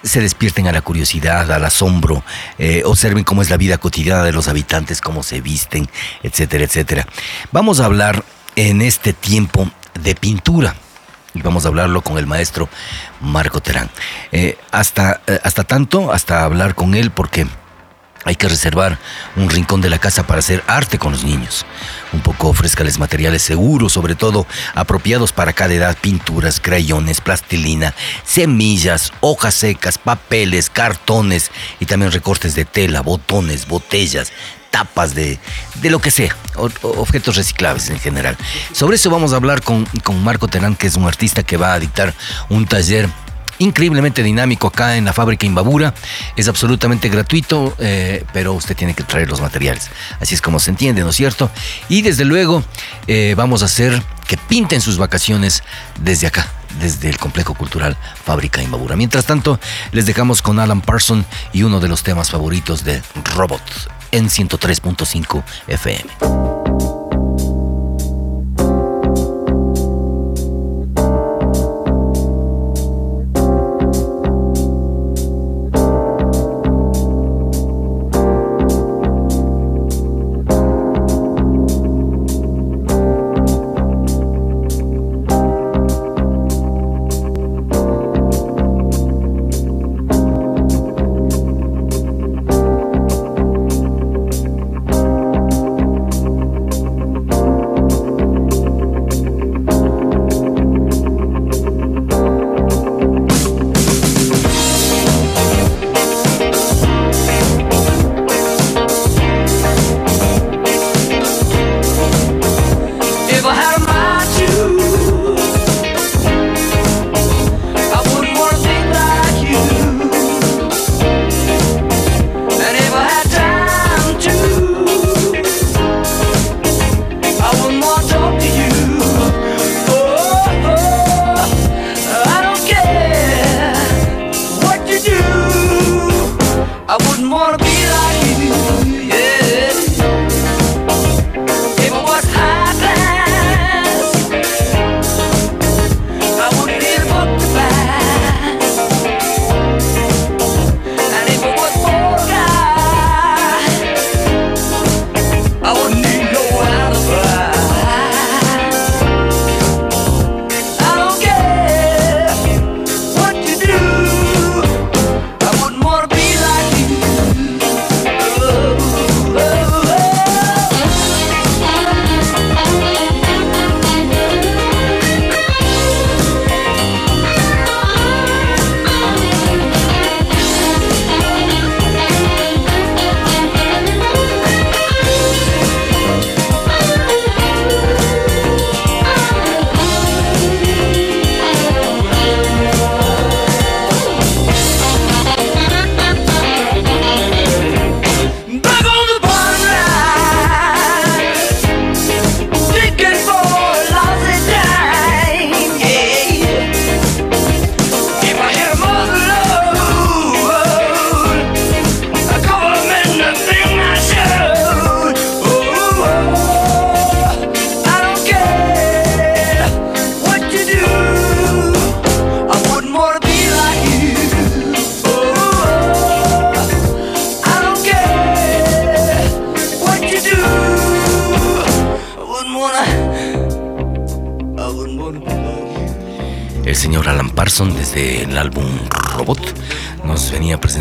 se despierten a la curiosidad, al asombro, eh, observen cómo es la vida cotidiana de los habitantes, cómo se visten, etcétera, etcétera. Vamos a hablar en este tiempo de pintura. Y vamos a hablarlo con el maestro Marco Terán. Eh, hasta, eh, hasta tanto, hasta hablar con él, porque hay que reservar un rincón de la casa para hacer arte con los niños. Un poco ofrézcales materiales seguros, sobre todo apropiados para cada edad, pinturas, crayones, plastilina, semillas, hojas secas, papeles, cartones y también recortes de tela, botones, botellas, tapas de, de lo que sea, objetos reciclables en general. Sobre eso vamos a hablar con, con Marco Terán, que es un artista que va a dictar un taller increíblemente dinámico acá en la fábrica Imbabura. Es absolutamente gratuito, eh, pero usted tiene que traer los materiales. Así es como se entiende, ¿no es cierto? Y desde luego eh, vamos a hacer que pinten sus vacaciones desde acá, desde el complejo cultural Fábrica Imbabura. Mientras tanto, les dejamos con Alan Parson y uno de los temas favoritos de Robot en 103.5 FM.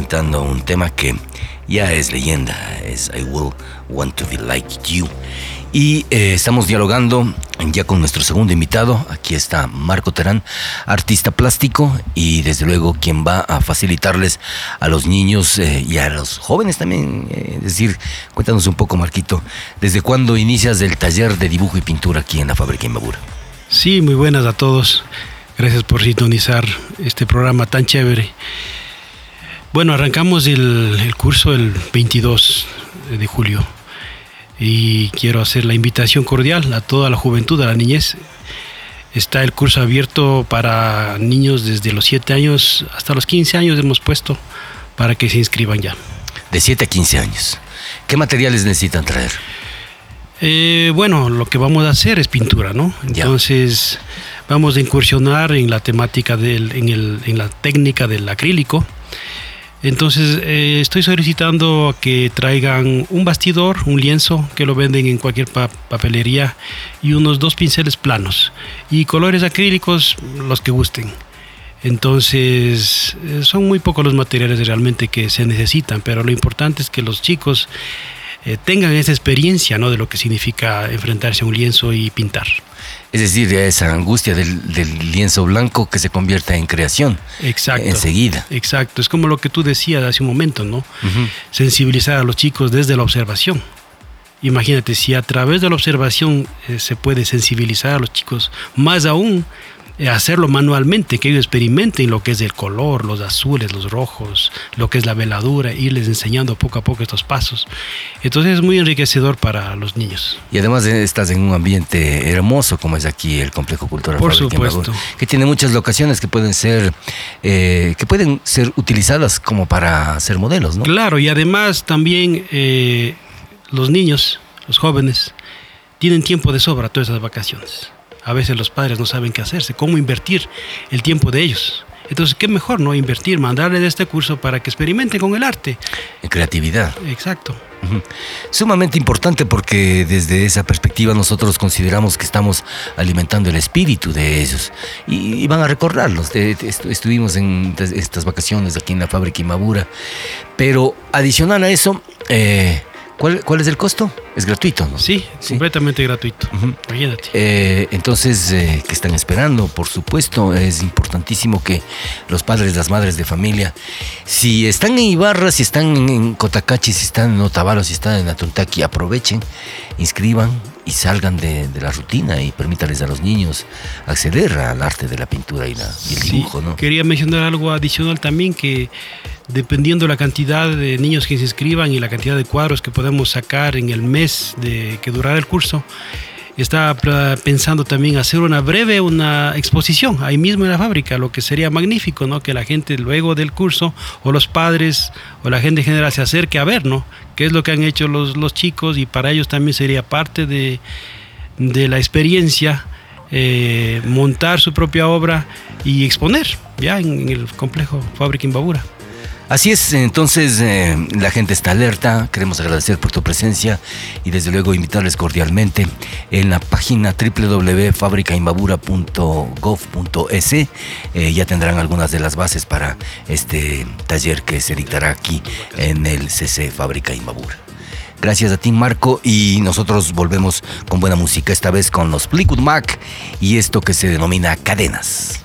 Presentando un tema que ya es leyenda, es I Will Want to Be Like You. Y eh, estamos dialogando ya con nuestro segundo invitado. Aquí está Marco Terán, artista plástico y desde luego quien va a facilitarles a los niños eh, y a los jóvenes también. eh, es decir, cuéntanos un poco, Marquito, ¿desde cuándo inicias el taller de dibujo y pintura aquí en la fábrica Imbabura?
Sí, muy buenas a todos. Gracias por sintonizar este programa tan chévere. Bueno, arrancamos el, el curso el 22 de julio y quiero hacer la invitación cordial a toda la juventud, a la niñez. Está el curso abierto para niños desde los 7 años hasta los 15 años hemos puesto para que se inscriban ya.
De 7 a 15 años. ¿Qué materiales necesitan traer?
Eh, bueno, lo que vamos a hacer es pintura, ¿no? Entonces vamos a incursionar en la temática del, en, el- en la técnica del acrílico. Entonces eh, estoy solicitando que traigan un bastidor, un lienzo que lo venden en cualquier pa- papelería y unos dos pinceles planos y colores acrílicos los que gusten. Entonces eh, son muy pocos los materiales realmente que se necesitan, pero lo importante es que los chicos eh, tengan esa experiencia ¿no? de lo que significa enfrentarse a un lienzo y pintar.
Es decir, esa angustia del, del lienzo blanco que se convierta en creación.
Exacto.
Enseguida.
Exacto. Es como lo que tú decías hace un momento, ¿no? Sensibilizar a los chicos desde la observación. Imagínate, si a través de la observación eh, se puede sensibilizar a los chicos, más aún hacerlo manualmente, que ellos experimenten lo que es el color, los azules, los rojos, lo que es la veladura, irles enseñando poco a poco estos pasos. Entonces es muy enriquecedor para los niños.
Y además eh, estás en un ambiente hermoso como es aquí el complejo cultural
Por
Fábrica
supuesto.
Que tiene muchas locaciones que pueden ser eh, que pueden ser utilizadas como para ser modelos, ¿no?
Claro, y además también eh, los niños, los jóvenes, tienen tiempo de sobra todas esas vacaciones. A veces los padres no saben qué hacerse, cómo invertir el tiempo de ellos. Entonces, qué mejor, ¿no? Invertir, mandarles este curso para que experimenten con el arte.
En creatividad.
Exacto.
Sumamente importante porque desde esa perspectiva nosotros consideramos que estamos alimentando el espíritu de ellos y, y van a recordarlos. De- de- estu- estuvimos en estas vacaciones aquí en la fábrica Imabura, pero adicional a eso, eh, ¿cuál, cuál es el costo? Es gratuito, ¿no?
Sí, completamente gratuito. Imagínate.
Eh, entonces, eh, ¿qué están esperando? Por supuesto, es importantísimo que los padres, las madres de familia, si están en Ibarra, si están en, Cotacachi, si están en Otavalo, si están en Atuntaki, aprovechen, inscriban y salgan de, de la rutina y permítanles a los niños acceder al arte de la pintura y, la, y el dibujo, ¿no?
Quería mencionar algo adicional también que dependiendo la cantidad de niños que se inscriban y la cantidad de cuadros que podemos sacar en el mes de que durará el curso, pla- pensando también hacer una breve una exposición ahí mismo en la fábrica, lo que sería magnífico, ¿no? Que la gente luego del curso o los padres o la gente en general se acerque a ver, ¿no? Qué es lo que han hecho los, los chicos y para ellos también sería parte de, de la experiencia eh, montar su propia obra y exponer ya en, en el complejo Fábrica Imbabura.
Así es, entonces eh, la gente está alerta, queremos agradecer por tu presencia y desde luego invitarles cordialmente en la página www.fabricaimbabura.gov.es eh, ya tendrán algunas de las bases para este taller que se dictará aquí en el CC Fábrica Imbabura. Gracias a ti Marco y nosotros volvemos con buena música, esta vez con los Fleetwood Mac y esto que se denomina cadenas.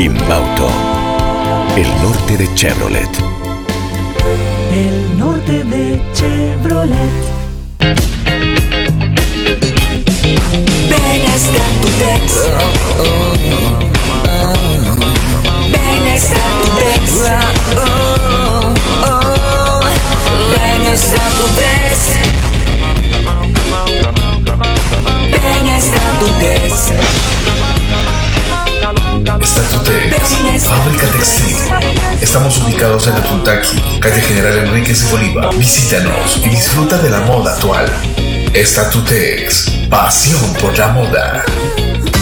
Inbauto. El norte de Chevrolet.
Il norte de Chevrolet.
Benestar Tutex. Benestar Tutex. Benestar Tutex. Benestar Tutex. Statutex,
fábrica textil. Estamos ubicados en Atuntaqui, calle General Enríquez Bolívar. Visítanos y disfruta de la moda actual. Statutex, pasión por la moda.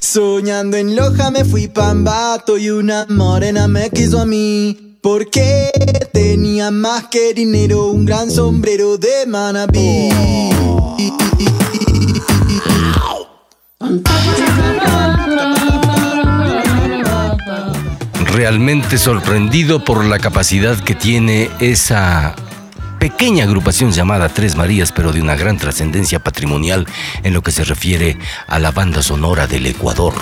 Soñando en Loja me fui pambato y una morena me quiso a mí. Porque tenía más que dinero, un gran sombrero de manabí.
realmente sorprendido por la capacidad que tiene esa pequeña agrupación llamada Tres Marías, pero de una gran trascendencia patrimonial en lo que se refiere a la banda sonora del Ecuador.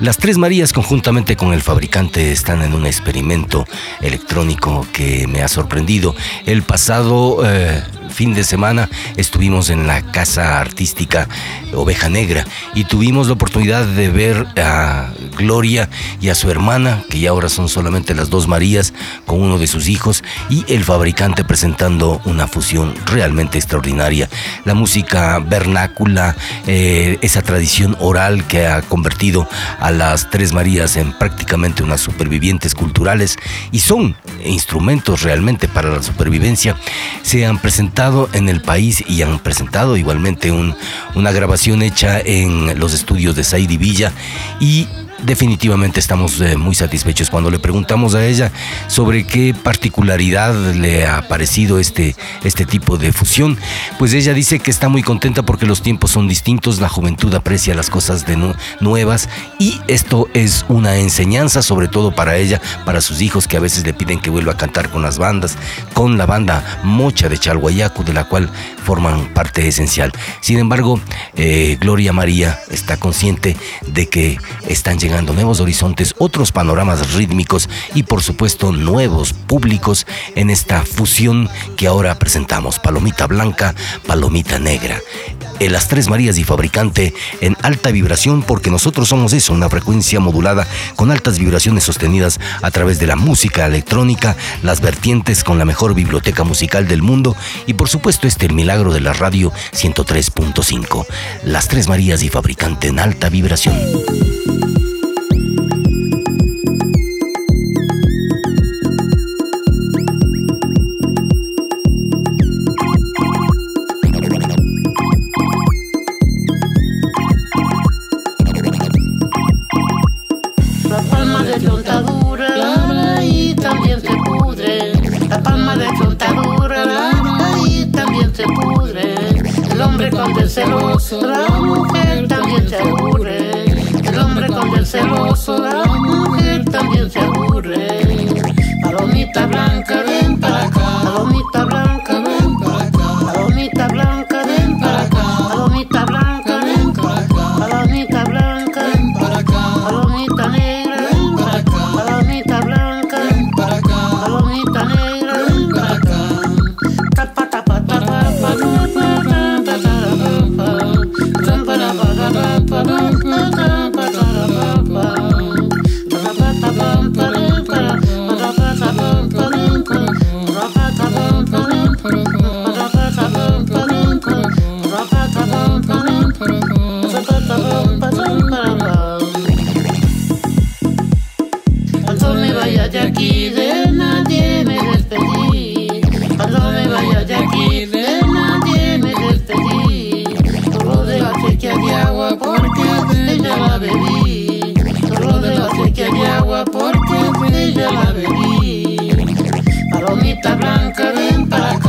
Las Tres Marías, conjuntamente con el fabricante, están en un experimento electrónico que me ha sorprendido. El pasado eh, fin de semana estuvimos en la casa artística Oveja Negra y tuvimos la oportunidad de ver a Gloria y a su hermana, que ya ahora son solamente las dos Marías, con uno de sus hijos, y el fabricante presentando una fusión realmente extraordinaria. La música vernácula, eh, esa tradición oral que ha convertido a las Tres Marías en prácticamente unas supervivientes culturales y son instrumentos realmente para la supervivencia, se han presentado en el país y han presentado igualmente un- una grabación hecha en los estudios de Saidi Villa y definitivamente estamos eh, muy satisfechos cuando le preguntamos a ella sobre qué particularidad le ha parecido este, este tipo de fusión. Pues ella dice que está muy contenta porque los tiempos son distintos, la juventud aprecia las cosas de nu- nuevas y esto es una enseñanza sobre todo para ella, para sus hijos que a veces le piden que vuelva a cantar con las bandas, con la banda Mocha de Chalhuayacu, de la cual forman parte esencial. Sin embargo, eh, Gloria María está consciente de que están llegando nuevos horizontes, otros panoramas rítmicos y por supuesto nuevos públicos en esta fusión que ahora presentamos, Palomita Blanca, Palomita Negra. En las Tres Marías y Fabricante en alta vibración porque nosotros somos eso, una frecuencia modulada con altas vibraciones sostenidas a través de la música electrónica, las vertientes con la mejor biblioteca musical del mundo y por supuesto este milagro de la radio 103.5. Las Tres Marías y Fabricante en alta vibración.
El celoso, la mujer también se aburre. El hombre con el celoso, la mujer también se aburre. Palomita blanca, estrella va a venir. Palomita blanca, ven para acá.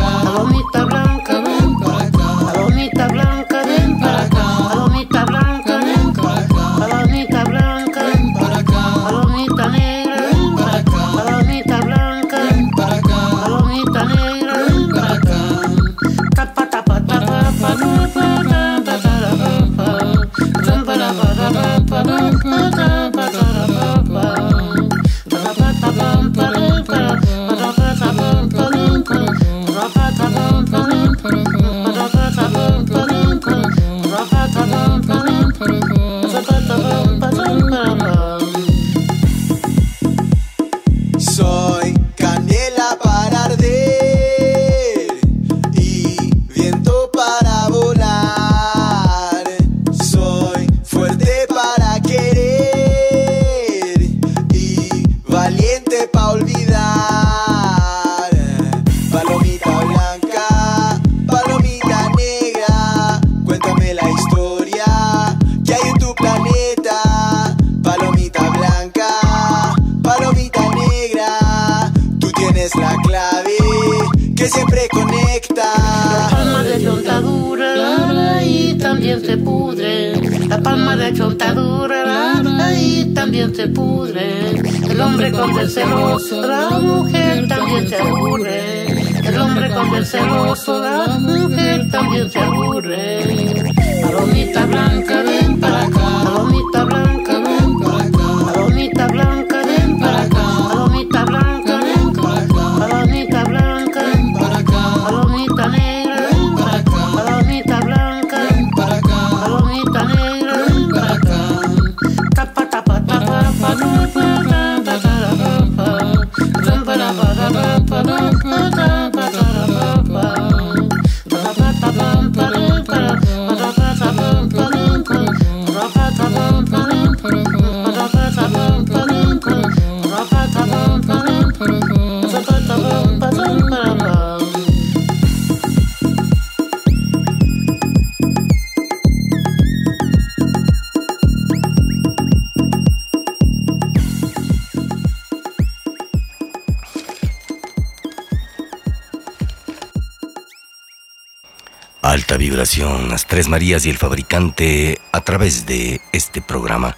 Las Tres Marías y el fabricante a través de este programa.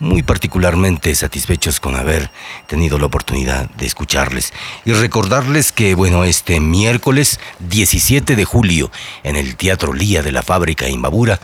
Muy particularmente satisfechos con haber tenido la oportunidad de escucharles y recordarles que, bueno, este miércoles 17 de julio en el Teatro Lía de la Fábrica Imbabura,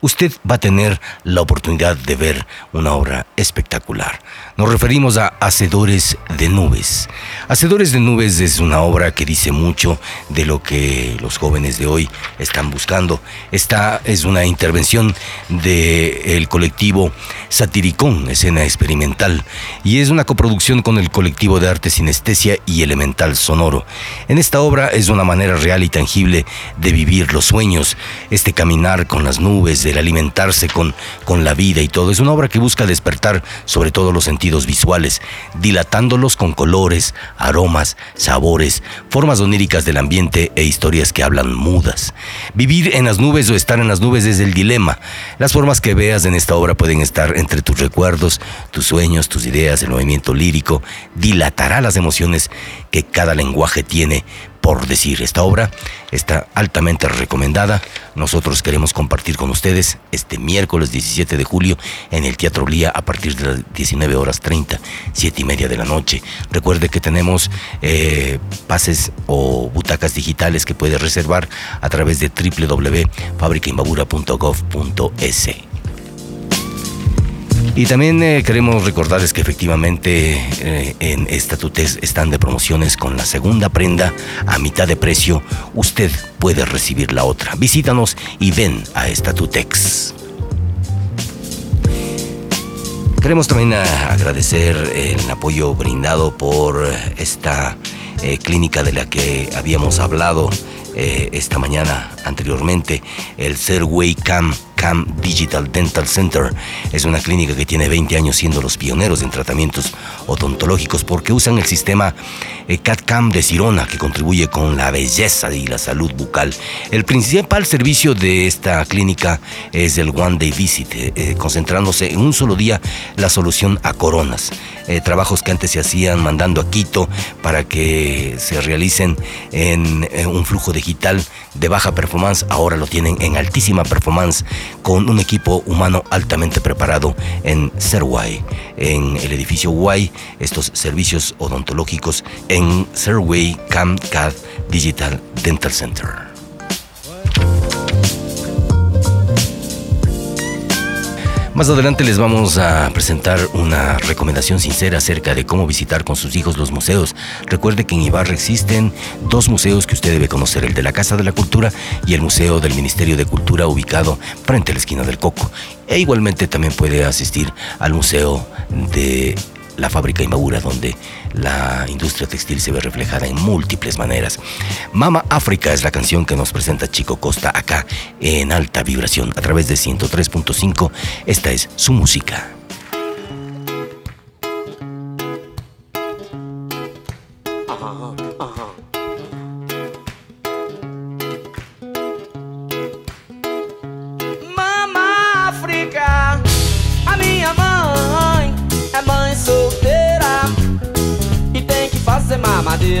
usted va a tener la oportunidad de ver una obra espectacular. Nos referimos a Hacedores de Nubes. Hacedores de Nubes es una obra que dice mucho de lo que los jóvenes de hoy están buscando. Esta es una intervención del colectivo Satiricón, escena experimental, y es una coproducción con el colectivo de arte Sinestesia y Elemental Sonoro. En esta obra es una manera real y tangible de vivir los sueños, este caminar con las nubes, del alimentarse con, con la vida y todo. Es una obra que busca despertar sobre todo los sentidos visuales, dilatándolos con colores, aromas, sabores, formas oníricas del ambiente e historias que hablan mudas. Vivir en las nubes o estar en las nubes es el dilema. Las formas que veas en esta obra pueden estar entre tus recuerdos, tus sueños, tus ideas, el movimiento lírico, dilatará las emociones que cada lenguaje tiene por decir. Esta obra está altamente recomendada. Nosotros queremos compartir con ustedes este miércoles 17 de julio en el Teatro Lía a partir de las 19 horas 30, 7 y media de la noche. Recuerde que tenemos eh, pases o butacas digitales que puede reservar a través de www.fabricaimbabura.gov.es. Y también eh, queremos recordarles que efectivamente eh, en Estatutes están de promociones con la segunda prenda a mitad de precio. Usted puede recibir la otra. Visítanos y ven a Estatutex. Queremos también a- agradecer el apoyo brindado por esta eh, clínica de la que habíamos hablado eh, esta mañana anteriormente, el Serway Cam CAM Digital Dental Center. Es una clínica que tiene 20 años siendo los pioneros en tratamientos odontológicos porque usan el sistema eh, CAD-CAM de Sirona que contribuye con la belleza y la salud bucal. El principal servicio de esta clínica es el One Day Visit, eh, eh, concentrándose en un solo día la solución a coronas. Trabajos que antes se hacían mandando a Quito para que se realicen en, en un flujo digital de baja performance, ahora lo tienen en altísima performance con un equipo humano altamente preparado en Serway, en el edificio Y, estos servicios odontológicos en Serway CAD Digital Dental Center. Más adelante les vamos a presentar una recomendación sincera acerca de cómo visitar con sus hijos los museos. Recuerde que en Ibarra existen dos museos que usted debe conocer, el de la Casa de la Cultura y el Museo del Ministerio de Cultura ubicado frente a la esquina del Coco. E igualmente también puede asistir al Museo de la fábrica Imbabura, donde la industria textil se ve reflejada en múltiples maneras. Mama África es la canción que nos presenta Chico Costa acá en alta vibración a través de 103.5. Esta es su música.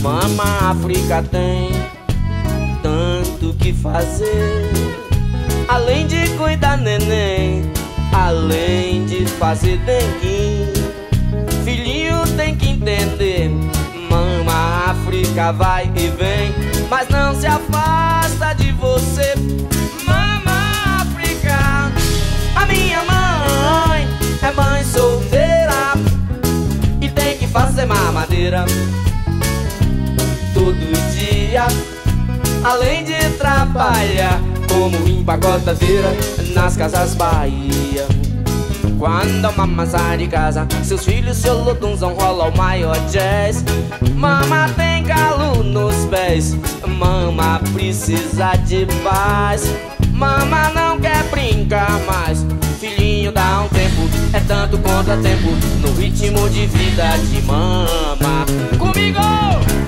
Mama África tem tanto que fazer. Além de cuidar neném, além de fazer dengue. Filhinho tem que entender. Mama África vai e vem, mas não se afasta de você. Mama África, a minha mãe é mãe solteira e tem que fazer mamadeira todo dia. Além de trabalhar como empacotadeira nas casas Bahia. Quando a mama sai de casa, seus filhos seu lodunzão rola o maior jazz. Mama tem calo nos pés, mama precisa de paz. Mama não quer brincar mais, filhinho dá um tempo, é tanto contratempo no ritmo de vida de mama. Comigo!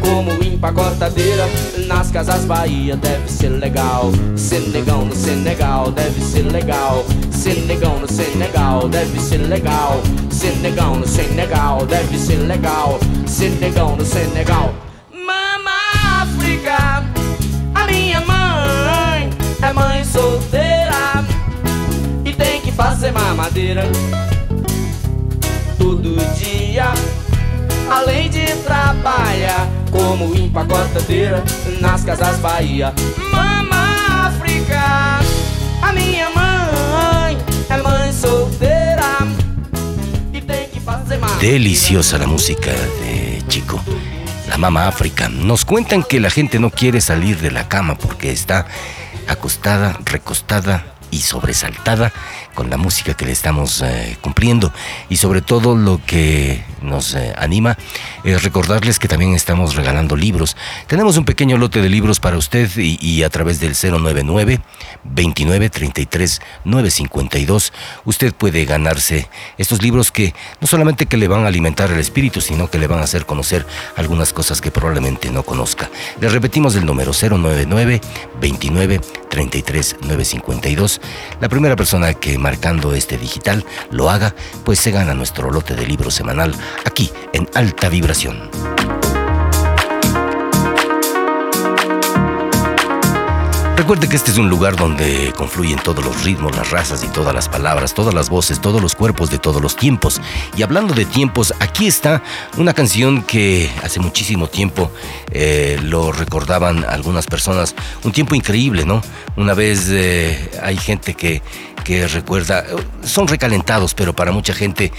como empacotadeira nas casas Bahia, deve ser legal. Ser negão no Senegal, deve ser legal. Ser negão no Senegal, deve ser legal. Ser negão no Senegal, deve ser legal. Ser negão no Senegal. Mama África, a minha mãe é mãe solteira e tem que fazer mamadeira todo dia. Além de trabalhar como empacotadeira nas casas Bahia. Mama África, a minha mãe é mãe solteira e tem que fazer mais.
Deliciosa la música de Chico. La Mama África. Nos cuentan que la gente no quiere salir de la cama porque está acostada, recostada y sobresaltada con la música que le estamos eh, cumpliendo y sobre todo lo que nos eh, anima es recordarles que también estamos regalando libros. Tenemos un pequeño lote de libros para usted y, a través del 099 29 33 952 usted puede ganarse estos libros que no solamente que le van a alimentar el espíritu, sino que le van a hacer conocer algunas cosas que probablemente no conozca. Le repetimos el número 099 29 33 952. La primera persona que marcando este digital lo haga, pues se gana nuestro lote de libros semanal aquí en Alta Vibración. Recuerde que este es un lugar donde confluyen todos los ritmos, las razas y todas las palabras, todas las voces, todos los cuerpos de todos los tiempos. Y hablando de tiempos, aquí está una canción que hace muchísimo tiempo eh, lo recordaban algunas personas. Un tiempo increíble, ¿no? Una vez eh, hay gente que, que recuerda, son recalentados, pero para mucha gente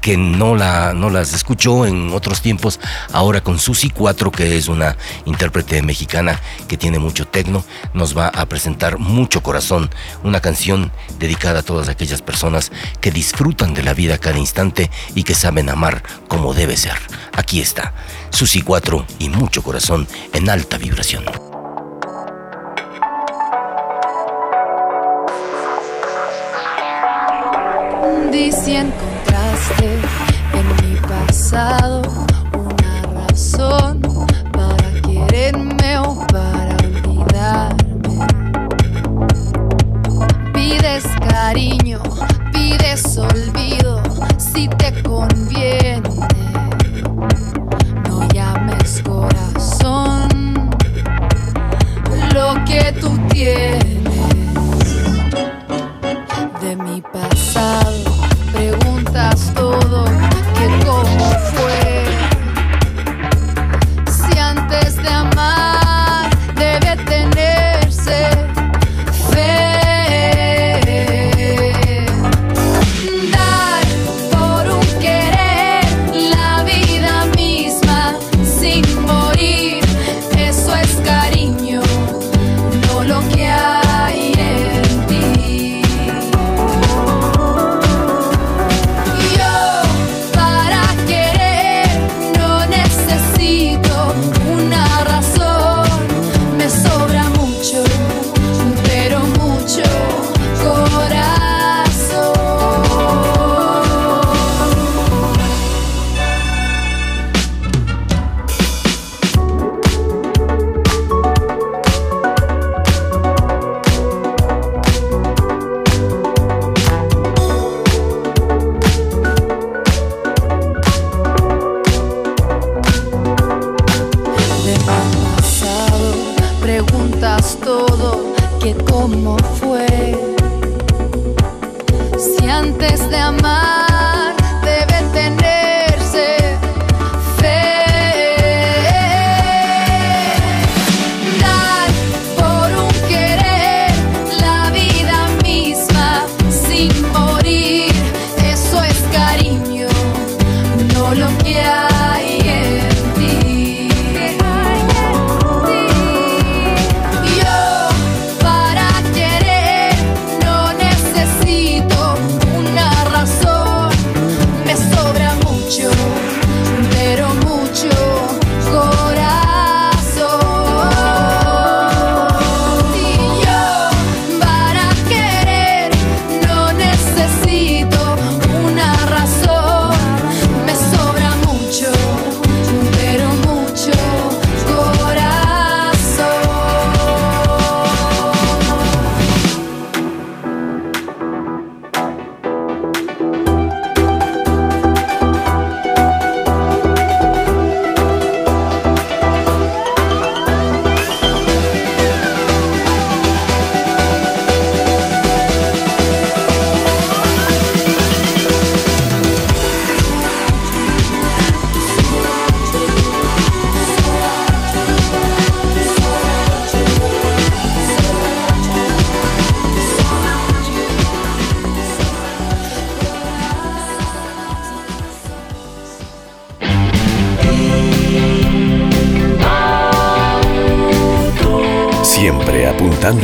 que no, la, no las escuchó en otros tiempos, ahora con Susi 4, que es una intérprete mexicana que tiene mucho tecno, nos va a presentar Mucho Corazón, una canción dedicada a todas aquellas personas que disfrutan de la vida cada instante y que saben amar como debe ser. Aquí está, Susi 4 y Mucho Corazón en alta vibración.
Si encontraste en mi pasado una razón para quererme o para olvidarme. Pides cariño, pides olvido si te conviene. No llames corazón lo que tú tienes de mi pasado.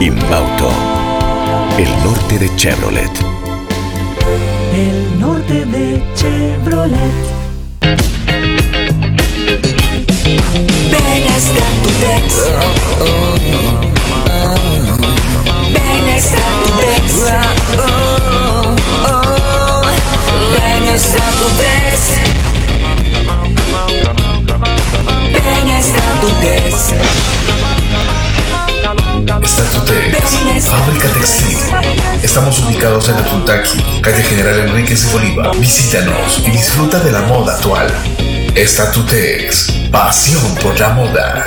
Inbauto, el norte de Chevrolet.
El norte de Chevrolet.
Ven hasta tu Tex. Ven hasta
ubicados en Atuntaqui, calle General Enríquez de Bolívar. Visítanos y disfruta de la moda actual. Estatutex, pasión por la moda.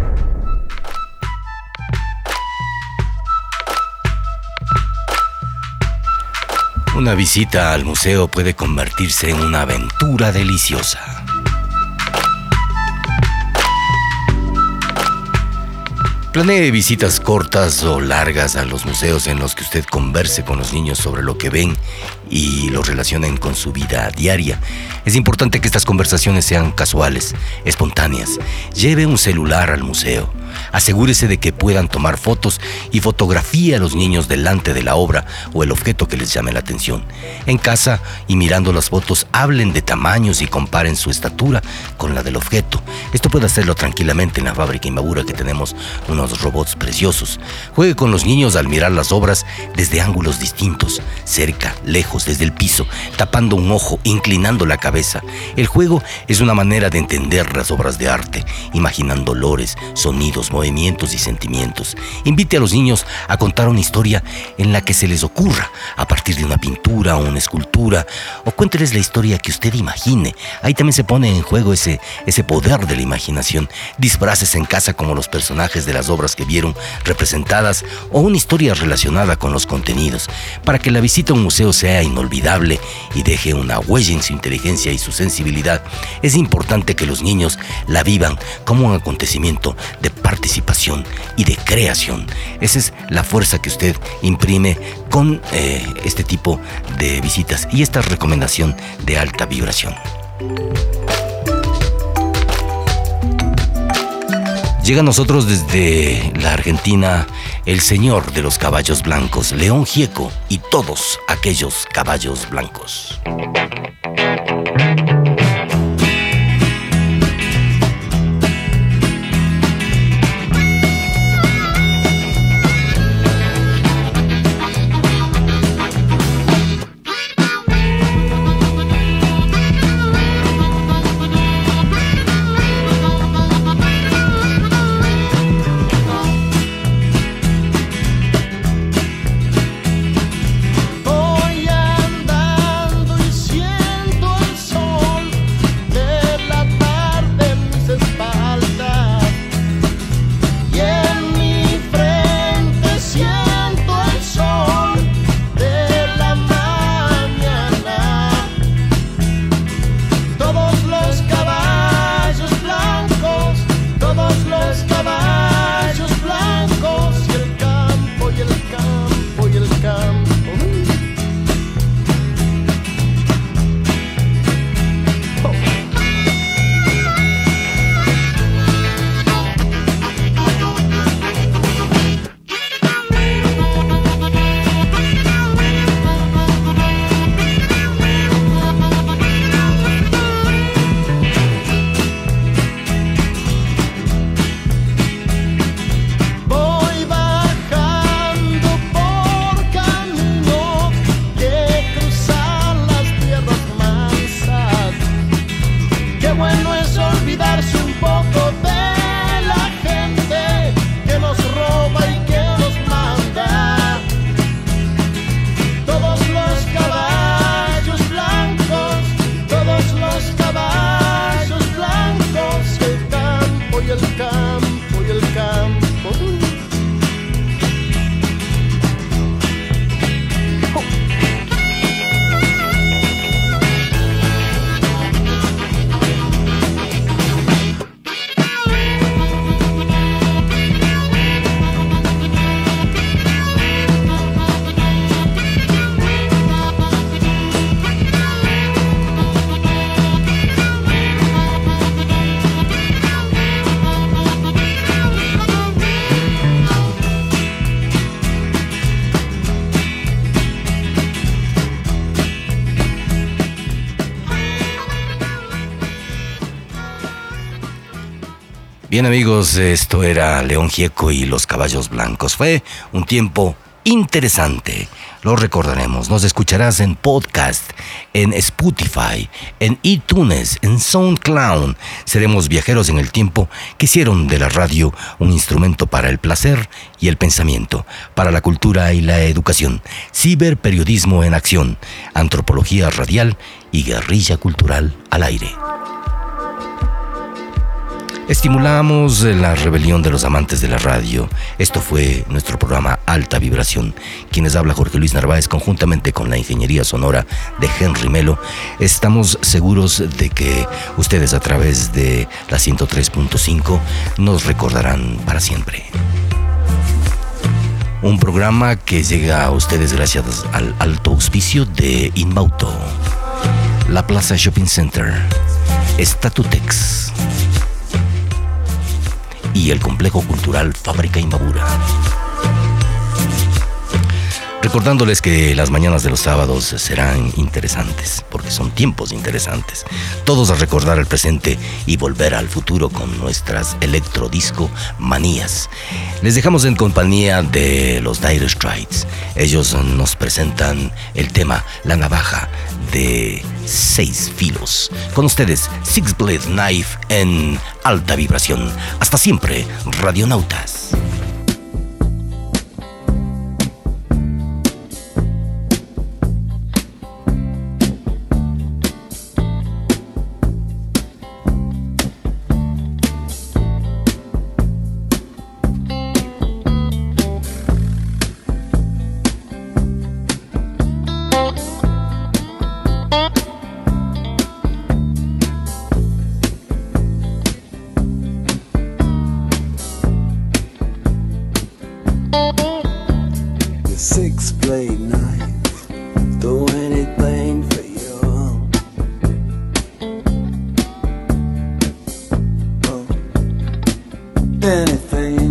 Una visita al museo puede convertirse en una aventura deliciosa. Planee visitas cortas o largas a los museos en los que usted converse con los niños sobre lo que ven y lo relacionen con su vida diaria. Es importante que estas conversaciones sean casuales, espontáneas. Lleve un celular al museo. Asegúrese de que puedan tomar fotos y fotografía a los niños delante de la obra o el objeto que les llame la atención. En casa y mirando las fotos, hablen de tamaños y comparen su estatura con la del objeto. Esto puede hacerlo tranquilamente en la fábrica Imbabura que tenemos unos robots preciosos. Juegue con los niños al mirar las obras desde ángulos distintos, cerca, lejos, desde el piso, tapando un ojo, inclinando la cabeza. El juego es una manera de entender las obras de arte, imaginando olores, sonidos, movimientos y sentimientos. Invite a los niños a contar una historia en la que se les ocurra, a partir de una pintura o una escultura, o cuénteles la historia que usted imagine. Ahí también se pone en juego ese, ese poder de la imaginación. Disfraces en casa como los personajes de las obras que vieron representadas o una historia relacionada con los contenidos, para que la visita a un museo sea inolvidable y deje una huella en su inteligencia y su sensibilidad. Es importante que los niños la vivan como un acontecimiento de participación y de creación. Esa es la fuerza que usted imprime con eh, este tipo de visitas y esta recomendación de alta vibración. Llega a nosotros desde la Argentina el señor de los caballos blancos, León Gieco y todos aquellos caballos blancos. Bien amigos, esto era León Gieco y los caballos blancos. Fue un tiempo interesante. Lo recordaremos. Nos escucharás en podcast, en Spotify, en iTunes, en SoundCloud. Seremos viajeros en el tiempo que hicieron de la radio un instrumento para el placer y el pensamiento, para la cultura y la educación, ciberperiodismo en acción, antropología radial y guerrilla cultural al aire. Estimulamos la rebelión de los amantes de la radio. Esto fue nuestro programa Alta Vibración. Quienes habla Jorge Luis Narváez conjuntamente con la ingeniería sonora de Henry Melo. Estamos seguros de que ustedes a través de la 103.5 nos recordarán para siempre. Un programa que llega a ustedes gracias al alto auspicio de Inbauto, la Plaza Shopping Center, Statutex y el complejo cultural Fábrica Imbabura. Recordándoles que las mañanas de los sábados serán interesantes, porque son tiempos interesantes. Todos a recordar el presente y volver al futuro con nuestras electrodisco manías. Les dejamos en compañía de los Dire Straits. Ellos nos presentan el tema La navaja de seis filos. Con ustedes, Six Blade Knife en alta vibración. Hasta siempre, radionautas.
Anything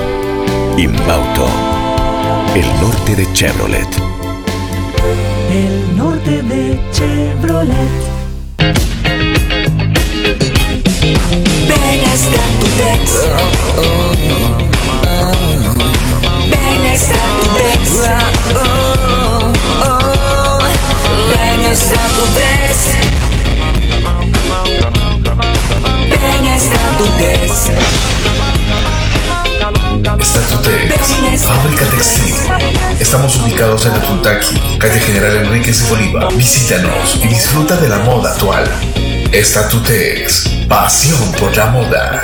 Inbauto, el norte de Chevrolet.
El norte de Chevrolet.
Ven
Statutex. Ven a Statutex. Ven a Statutex. Ven a Statutex.
Statutex, fábrica textil. Estamos ubicados en Atuntaki, calle General Enríquez de Bolívar. Visítanos y disfruta de la moda actual. Statutex, pasión por la moda.